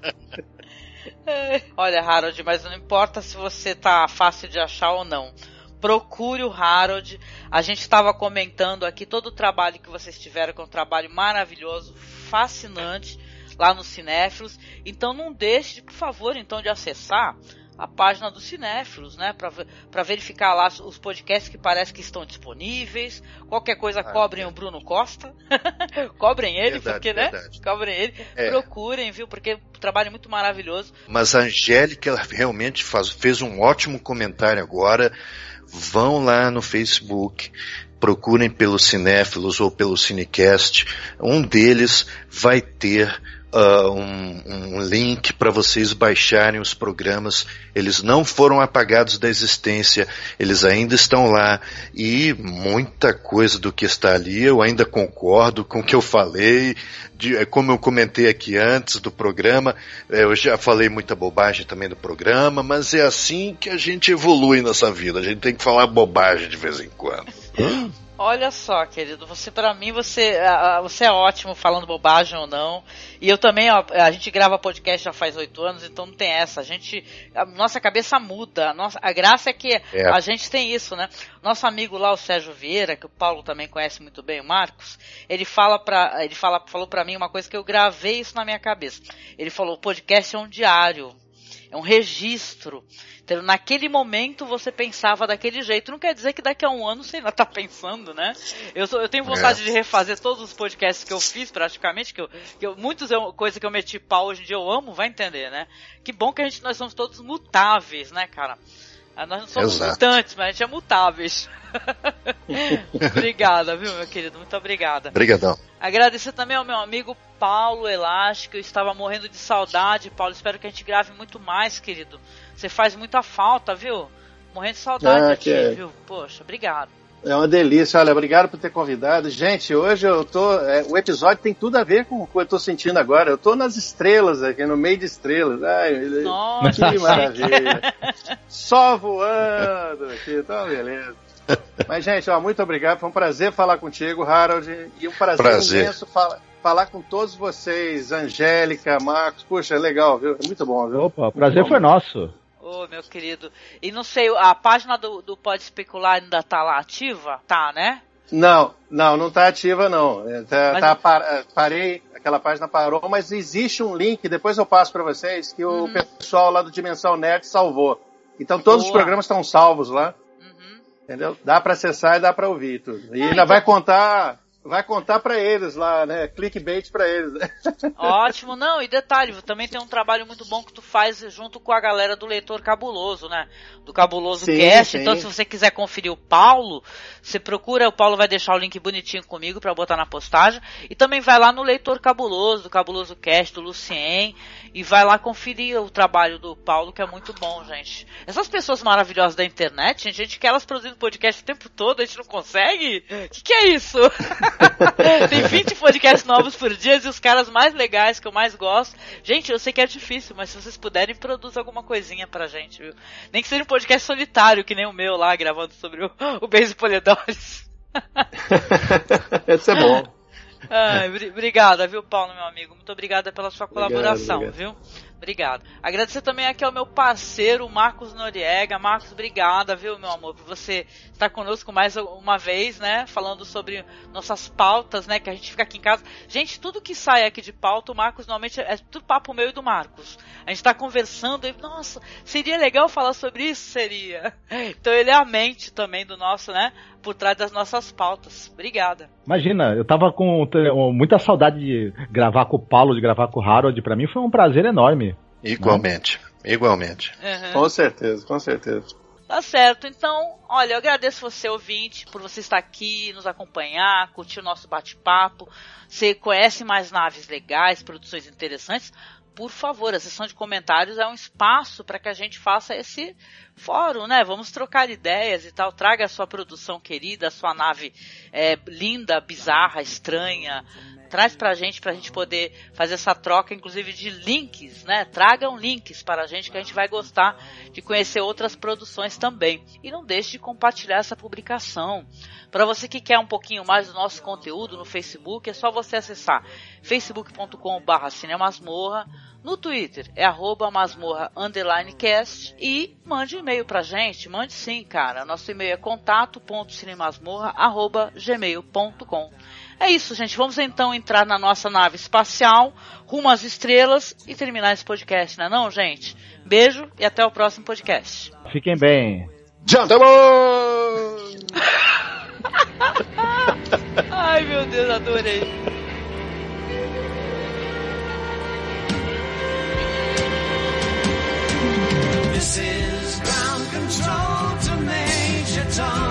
Olha, Harold, mas não importa se você tá fácil de achar ou não. Procure o Harold. A gente estava comentando aqui todo o trabalho que vocês tiveram, que é um trabalho maravilhoso, fascinante lá no Cinéfilos. Então não deixe, por favor, então de acessar a página do Cinéfilos, né, para verificar lá os podcasts que parece que estão disponíveis. Qualquer coisa,
Ah,
cobrem
é.
o Bruno Costa. cobrem ele,
Verdade,
porque, né?
verdade.
Cobrem ele.
É.
Procurem, viu? Porque o trabalho é muito maravilhoso.
Mas a Angélica realmente faz- fez um ótimo comentário agora. Vão lá no Facebook, procurem pelo Cinéfilos ou pelo Cinecast. Um deles vai ter ah, um, um link para vocês baixarem os programas. Eles não foram apagados da existência, eles ainda estão lá. E muita coisa do que está ali eu ainda concordo com o que eu falei. De, é, como eu comentei aqui antes do programa, é, eu já falei muita bobagem também do programa, mas é assim que a gente evolui nessa vida. A gente tem que falar bobagem de vez em quando.
Olha só, querido, você para mim você você é ótimo falando bobagem ou não. E eu também, ó, a gente grava podcast já faz oito anos, então não tem essa. A gente, a nossa cabeça muda. A, nossa, a graça é que
É.
a gente tem isso, né? Nosso amigo lá, o Sérgio Vieira, que o Paulo também conhece muito bem, o Marcos, ele fala para, ele fala, falou para mim uma coisa que eu gravei isso na minha cabeça. Ele falou: o podcast é um diário. É um registro. Então, naquele momento você pensava daquele jeito. Não quer dizer que daqui a um ano você ainda tá pensando, né? Eu, eu tenho vontade
É.
de refazer todos os podcasts que eu fiz, praticamente, que eu, que eu, muitos é uma coisa que eu meti pau hoje em dia eu amo, vai entender, né? Que bom que a gente, nós somos todos mutáveis, né, cara? Ah, Nós não somos
Exato.
mutantes, mas a gente é mutáveis. obrigada, viu, meu querido? Muito obrigada.
Obrigadão.
Agradecer também ao meu amigo Paulo Elástico. Eu estava morrendo de saudade, Paulo. Espero que a gente grave muito mais, querido. Você faz muita falta, viu? Morrendo de saudade
Ah,
aqui,
que é.
viu? Poxa, obrigado.
É uma delícia, olha, obrigado por ter convidado. Gente, hoje eu tô. é, o episódio tem tudo a ver com o que eu tô sentindo agora. Eu tô nas estrelas aqui, no meio de estrelas. Ai,
Nossa,
que maravilha. Só voando aqui, tá uma beleza. Mas, gente, ó, muito obrigado. Foi um prazer falar contigo, Harold. E um prazer,
Prazer.
imenso fala- falar com todos vocês, Angélica, Marcos. Puxa, é legal, viu? É muito bom, viu?
Opa, o prazer foi nosso.
Ô, meu querido. E não sei, a página do, do Pode Especular ainda tá lá ativa? Tá, né?
Não, não, não tá ativa, não. É, Tá, tá par- parei, aquela página parou, mas existe um link, depois eu passo para vocês, que o pessoal lá do Dimensão Nerd salvou. Então todos os
Boa.
programas estão salvos lá,
Uhum.
entendeu? Dá para acessar e dá para ouvir tudo. E ainda vai contar Vai contar para eles lá, né? Clickbait para eles. Né?
Ótimo, não, e detalhe, também tem um trabalho muito bom que tu faz junto com a galera do Leitor Cabuloso, né? Do Cabuloso sim, Cast. Sim. Então, se você quiser conferir o Paulo, você procura, o Paulo vai deixar o link bonitinho comigo para botar na postagem. E também vai lá no Leitor Cabuloso, do Cabuloso Cast, do Lucien, e vai lá conferir o trabalho do Paulo, que é muito bom, gente. Essas pessoas maravilhosas da internet, gente, a gente quer elas produzindo podcast o tempo todo, a gente não consegue? O que, que é isso? Tem 20 podcasts novos por dia e os caras mais legais que eu mais gosto. Gente, eu sei que é difícil, mas se vocês puderem, produz alguma coisinha pra gente, viu? Nem que seja um podcast solitário, que nem o meu lá, gravando sobre o, o Base Poledores.
Esse é bom.
Ai, obrigada, viu, Paulo, meu amigo? Muito obrigada pela sua colaboração, obrigado, obrigado. viu? Obrigado. Agradecer também aqui ao meu parceiro, Marcos Noriega. Marcos, obrigada, viu, meu amor, por você estar conosco mais uma vez, né? Falando sobre nossas pautas, né? Que a gente fica aqui em casa. Gente, tudo que sai aqui de pauta, o Marcos normalmente é tudo papo meu e do Marcos. A gente está conversando e, nossa, seria legal falar sobre isso? Seria. Então ele é a mente também do nosso, né? Por trás das nossas pautas. Obrigada.
Imagina, eu tava com muita saudade de gravar com o Paulo, de gravar com o Harold. Para mim foi um prazer enorme.
Igualmente, igualmente.
Uhum. Com certeza, com certeza.
Tá certo. Então, olha, eu agradeço você, ouvinte, por você estar aqui, nos acompanhar, curtir o nosso bate-papo. Você conhece mais naves legais, produções interessantes? Por favor, a sessão de comentários é um espaço para que a gente faça esse fórum, né? Vamos trocar ideias e tal. Traga a sua produção querida, a sua nave é, linda, bizarra, estranha, traz pra gente, pra gente poder fazer essa troca, inclusive de links, né? Tragam links para a gente que a gente vai gostar de conhecer outras produções também. E não deixe de compartilhar essa publicação. Para você que quer um pouquinho mais do nosso conteúdo no Facebook, é só você acessar facebook.com.br cinemasmorra, no Twitter é arroba masmorra underline cast e mande e-mail pra gente, mande sim, cara. Nosso e-mail é contato.cinemasmorra arroba gmail.com. É isso, gente. Vamos então entrar na nossa nave espacial, rumo às estrelas e terminar esse podcast, não é não, gente? Beijo e até o próximo podcast.
Fiquem bem.
Jump!
Ai, meu Deus, adorei. This is ground control to Major Tom.